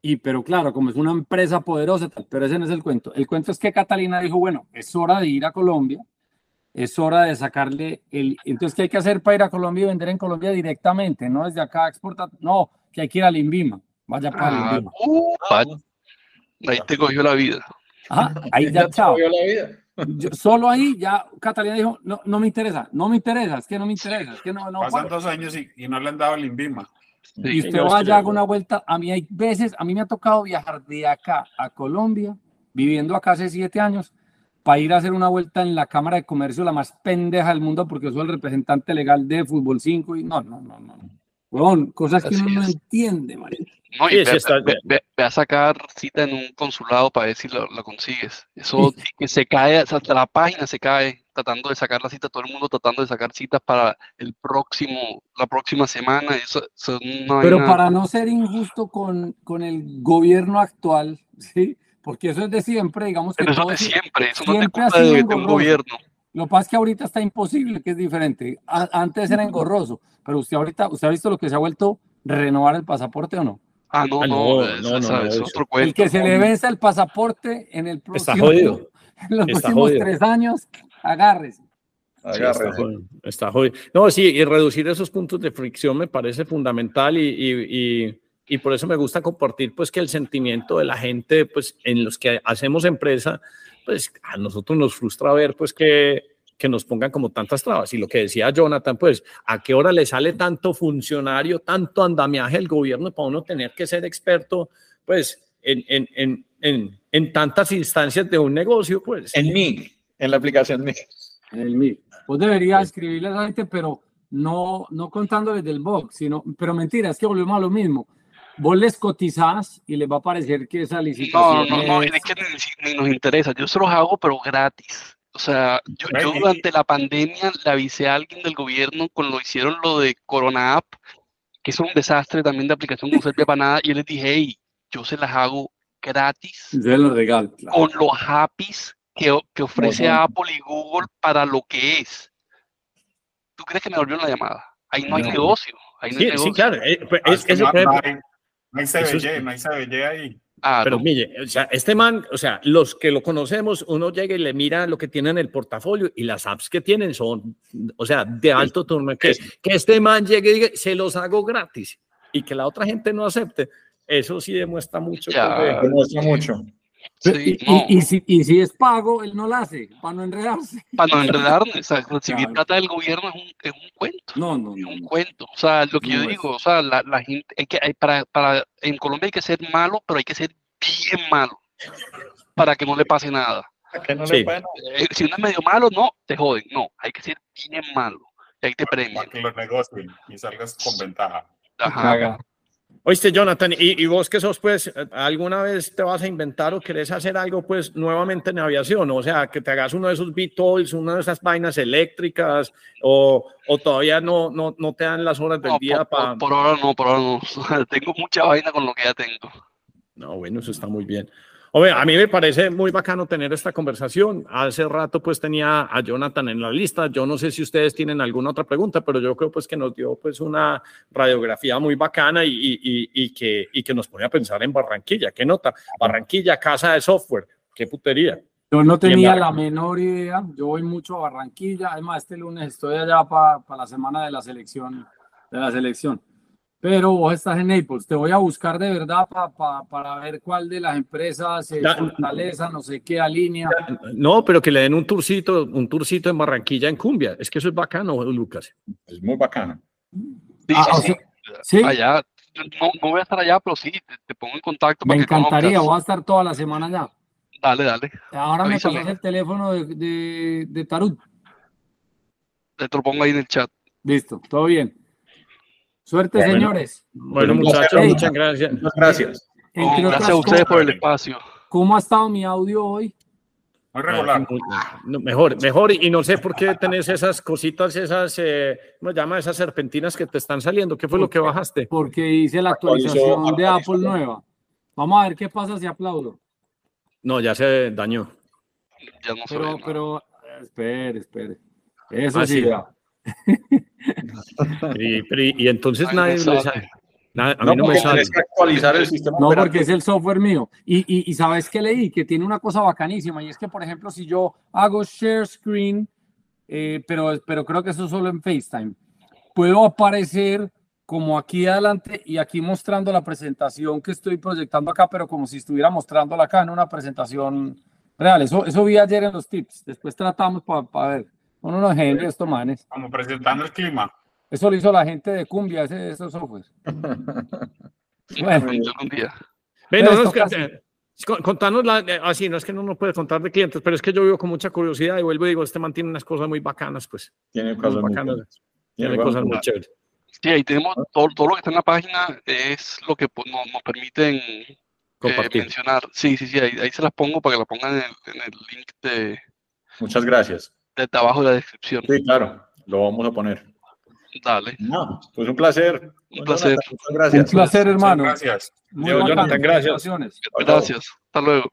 Y, pero claro, como es una empresa poderosa, tal, pero ese no es el cuento. El cuento es que Catalina dijo, bueno, es hora de ir a Colombia es hora de sacarle el... Entonces, ¿qué hay que hacer para ir a Colombia y vender en Colombia directamente? No desde acá exportar, no, que hay que ir al Inbima. Vaya para Ah, el Inbima. uh, ahí te cogió la vida. Ajá, ahí ya, chao. Yo, solo ahí ya Catalina dijo, no, no me interesa, no me interesa, es que no me interesa, es que no, no. Pasan puedo. dos años y, y, no le han dado el INVIMA. Y usted vaya, haga una vuelta. A mí hay veces, a mí me ha tocado viajar de acá a Colombia, viviendo acá hace siete años, para ir a hacer una vuelta en la Cámara de Comercio, la más pendeja del mundo, porque soy el representante legal de Fútbol 5 y no, no, no, no. Bueno, cosas que Así uno no es. entiende, María. No, y Sí, ve, sí está- ve- ve- ve a sacar cita en un consulado para ver si lo, lo consigues. Eso que se cae, hasta la página se cae tratando de sacar la cita, todo el mundo tratando de sacar citas para el próximo, la próxima semana. Eso, eso es una Pero vaina- para no ser injusto con, con el gobierno actual, ¿sí? Porque eso es de siempre, digamos que Pero eso todo es de siempre, eso no es de siempre de, de un gobierno. Lo que pasa es que ahorita está imposible, que es diferente. A- antes era engorroso, pero usted ahorita, ¿usted ha visto lo que se ha vuelto renovar el pasaporte o no? Ah, no, Ah, no, no, no, no, esa- no, es otro El cuento. que se le vence el pasaporte en el Está próximo, jodido. en los Está próximos jodido. tres años, agárrese. Sí, está, jodido, está jodido. No, sí, y reducir esos puntos de fricción me parece fundamental y, y, y, y por eso me gusta compartir pues que el sentimiento de la gente pues en los que hacemos empresa, pues a nosotros nos frustra ver pues que, que nos pongan como tantas trabas. Y lo que decía Jonathan, pues a qué hora le sale tanto funcionario, tanto andamiaje del gobierno para uno tener que ser experto pues en, en, en, en, en tantas instancias de un negocio, pues. En mí, en la aplicación mí. En el MIR. Vos deberías escribirle a la gente, pero no, no contándoles del box, sino, pero mentira, es que volvemos a lo mismo. Vos les cotizás y les va a parecer que esa No, licitación no, no, es- es que ni, si- ni nos interesa. Yo se los hago, pero gratis. O sea, yo, yo durante la pandemia le avisé a alguien del gobierno cuando lo hicieron lo de Corona App, que es un desastre también de aplicación, no sirve para nada, y yo les dije, hey, yo se las hago gratis Se lo regalo. claro. con los APIs que, que ofrece Bueno. Apple y Google para lo que es. ¿Tú crees que me volvieron la llamada? Ahí no hay No. negocio. Ahí no hay Sí, negocio. sí, claro. eh, pues, Ah, es- es eso no, hay, no CBY ahí. Ah, Pero no. mire, o sea, este man, o sea, los que lo conocemos, uno llega y le mira lo que tiene en el portafolio y las apps que tienen son, o sea, de alto turno. Que, que este man llegue y diga, se los hago gratis y que la otra gente no acepte, eso sí demuestra mucho. Ya. de- Demuestra mucho. Sí, y, no. y- y si, y si es pago, él no lo hace, para no enredarse. Para no enredarnos, o sea, recibir Claro. plata del gobierno es un, es un cuento. No, no, es un no. cuento. O sea, lo que yo es. digo, o sea, la, la gente, hay que, hay para, para, en Colombia hay que ser malo, pero hay que ser bien malo para que no le pase nada. ¿A qué no Sí. le? Eh, si uno es medio malo, no, te joden. No, hay que ser bien malo. Y ahí te premian. para que lo negocien y salgas con ventaja. Ajá. Oíste, Jonathan, ¿y, y vos que sos, pues, alguna vez te vas a inventar o querés hacer algo, pues, nuevamente en aviación? O sea, que te hagas uno de esos VTOLs, una de esas vainas eléctricas, o, o todavía no, no, no te dan las horas del No, día para... por ahora no, por ahora no. Tengo mucha vaina con lo que ya tengo. No, bueno, eso está muy bien. Hombre, a mí me parece muy bacano tener esta conversación. Hace rato pues tenía a Jonathan en la lista. Yo no sé si ustedes tienen alguna otra pregunta, pero yo creo pues que nos dio pues una radiografía muy bacana y, y, y, que, y que nos pone a pensar en Barranquilla. ¿Qué nota? Barranquilla, casa de software. Qué putería. Yo no tenía la menor idea. Yo voy mucho a Barranquilla. Además, este lunes estoy allá para la semana de la selección. De la selección pero vos estás en Naples. Te voy a buscar de verdad para ver cuál de las empresas es fortaleza, no sé qué alinea. No, pero que le den un tourcito, un tourcito en Barranquilla en Cumbia. Es que eso es bacano, Lucas. Es muy bacano. Sí, ah, sí, Allá, no, no, voy a estar allá, pero sí, te, pongo en contacto. Me encantaría, voy a estar toda la semana allá. Dale, dale. Ahora me pasas el teléfono de, de, de Tarut. Te lo pongo ahí en el chat. Listo, todo bien. Suerte, señores. Bueno, muchachos, muchas gracias. Muchas gracias. gracias a ustedes por el espacio. ¿Cómo ha estado mi audio hoy? Muy regular. mejor, mejor. Y no sé por qué tenés esas cositas, esas, eh, ¿cómo se llama? Esas serpentinas que te están saliendo. ¿Qué fue lo que bajaste? Porque hice la actualización de Apple nueva. Vamos a ver qué pasa si aplaudo. No, ya se dañó. Ya no pero, pero, espere, espere. Eso ah, sí. y, entonces nadie a mí no, me sale. actualizar el sistema. No, porque es el software mío. Y, y, sabes que leí que tiene una cosa bacanísima y es que, por ejemplo, si yo hago share screen, eh, pero, pero creo que eso solo en FaceTime, puedo aparecer como aquí adelante y aquí mostrando la presentación que estoy proyectando acá, pero como si estuviera mostrándola acá en una presentación real. Eso, eso vi ayer en los tips. Después tratamos para ver. Son unos genios estos manes. Como presentando el clima. Eso lo hizo la gente de Cumbia, ese, esos software. bueno, día. contanos la, eh, así, no es que no nos puede contar de clientes, pero es que yo vivo con mucha curiosidad y vuelvo y digo, este mantiene unas cosas muy bacanas, pues. Tiene cosas muy bacanas. Tiene, cosas muy chéveres. Sí, ahí tenemos todo, todo, lo que está en la página, es lo que pues, nos, nos permiten eh, mencionar. Sí, sí, sí, ahí, ahí, se las pongo para que la pongan en el, en el link de. Muchas gracias de abajo de la descripción. Sí, claro, lo vamos a poner. Dale. No, pues un placer. Un placer. muchas gracias. Un placer, hermano. Gracias. Jonathan, gracias. Gracias. Hasta luego.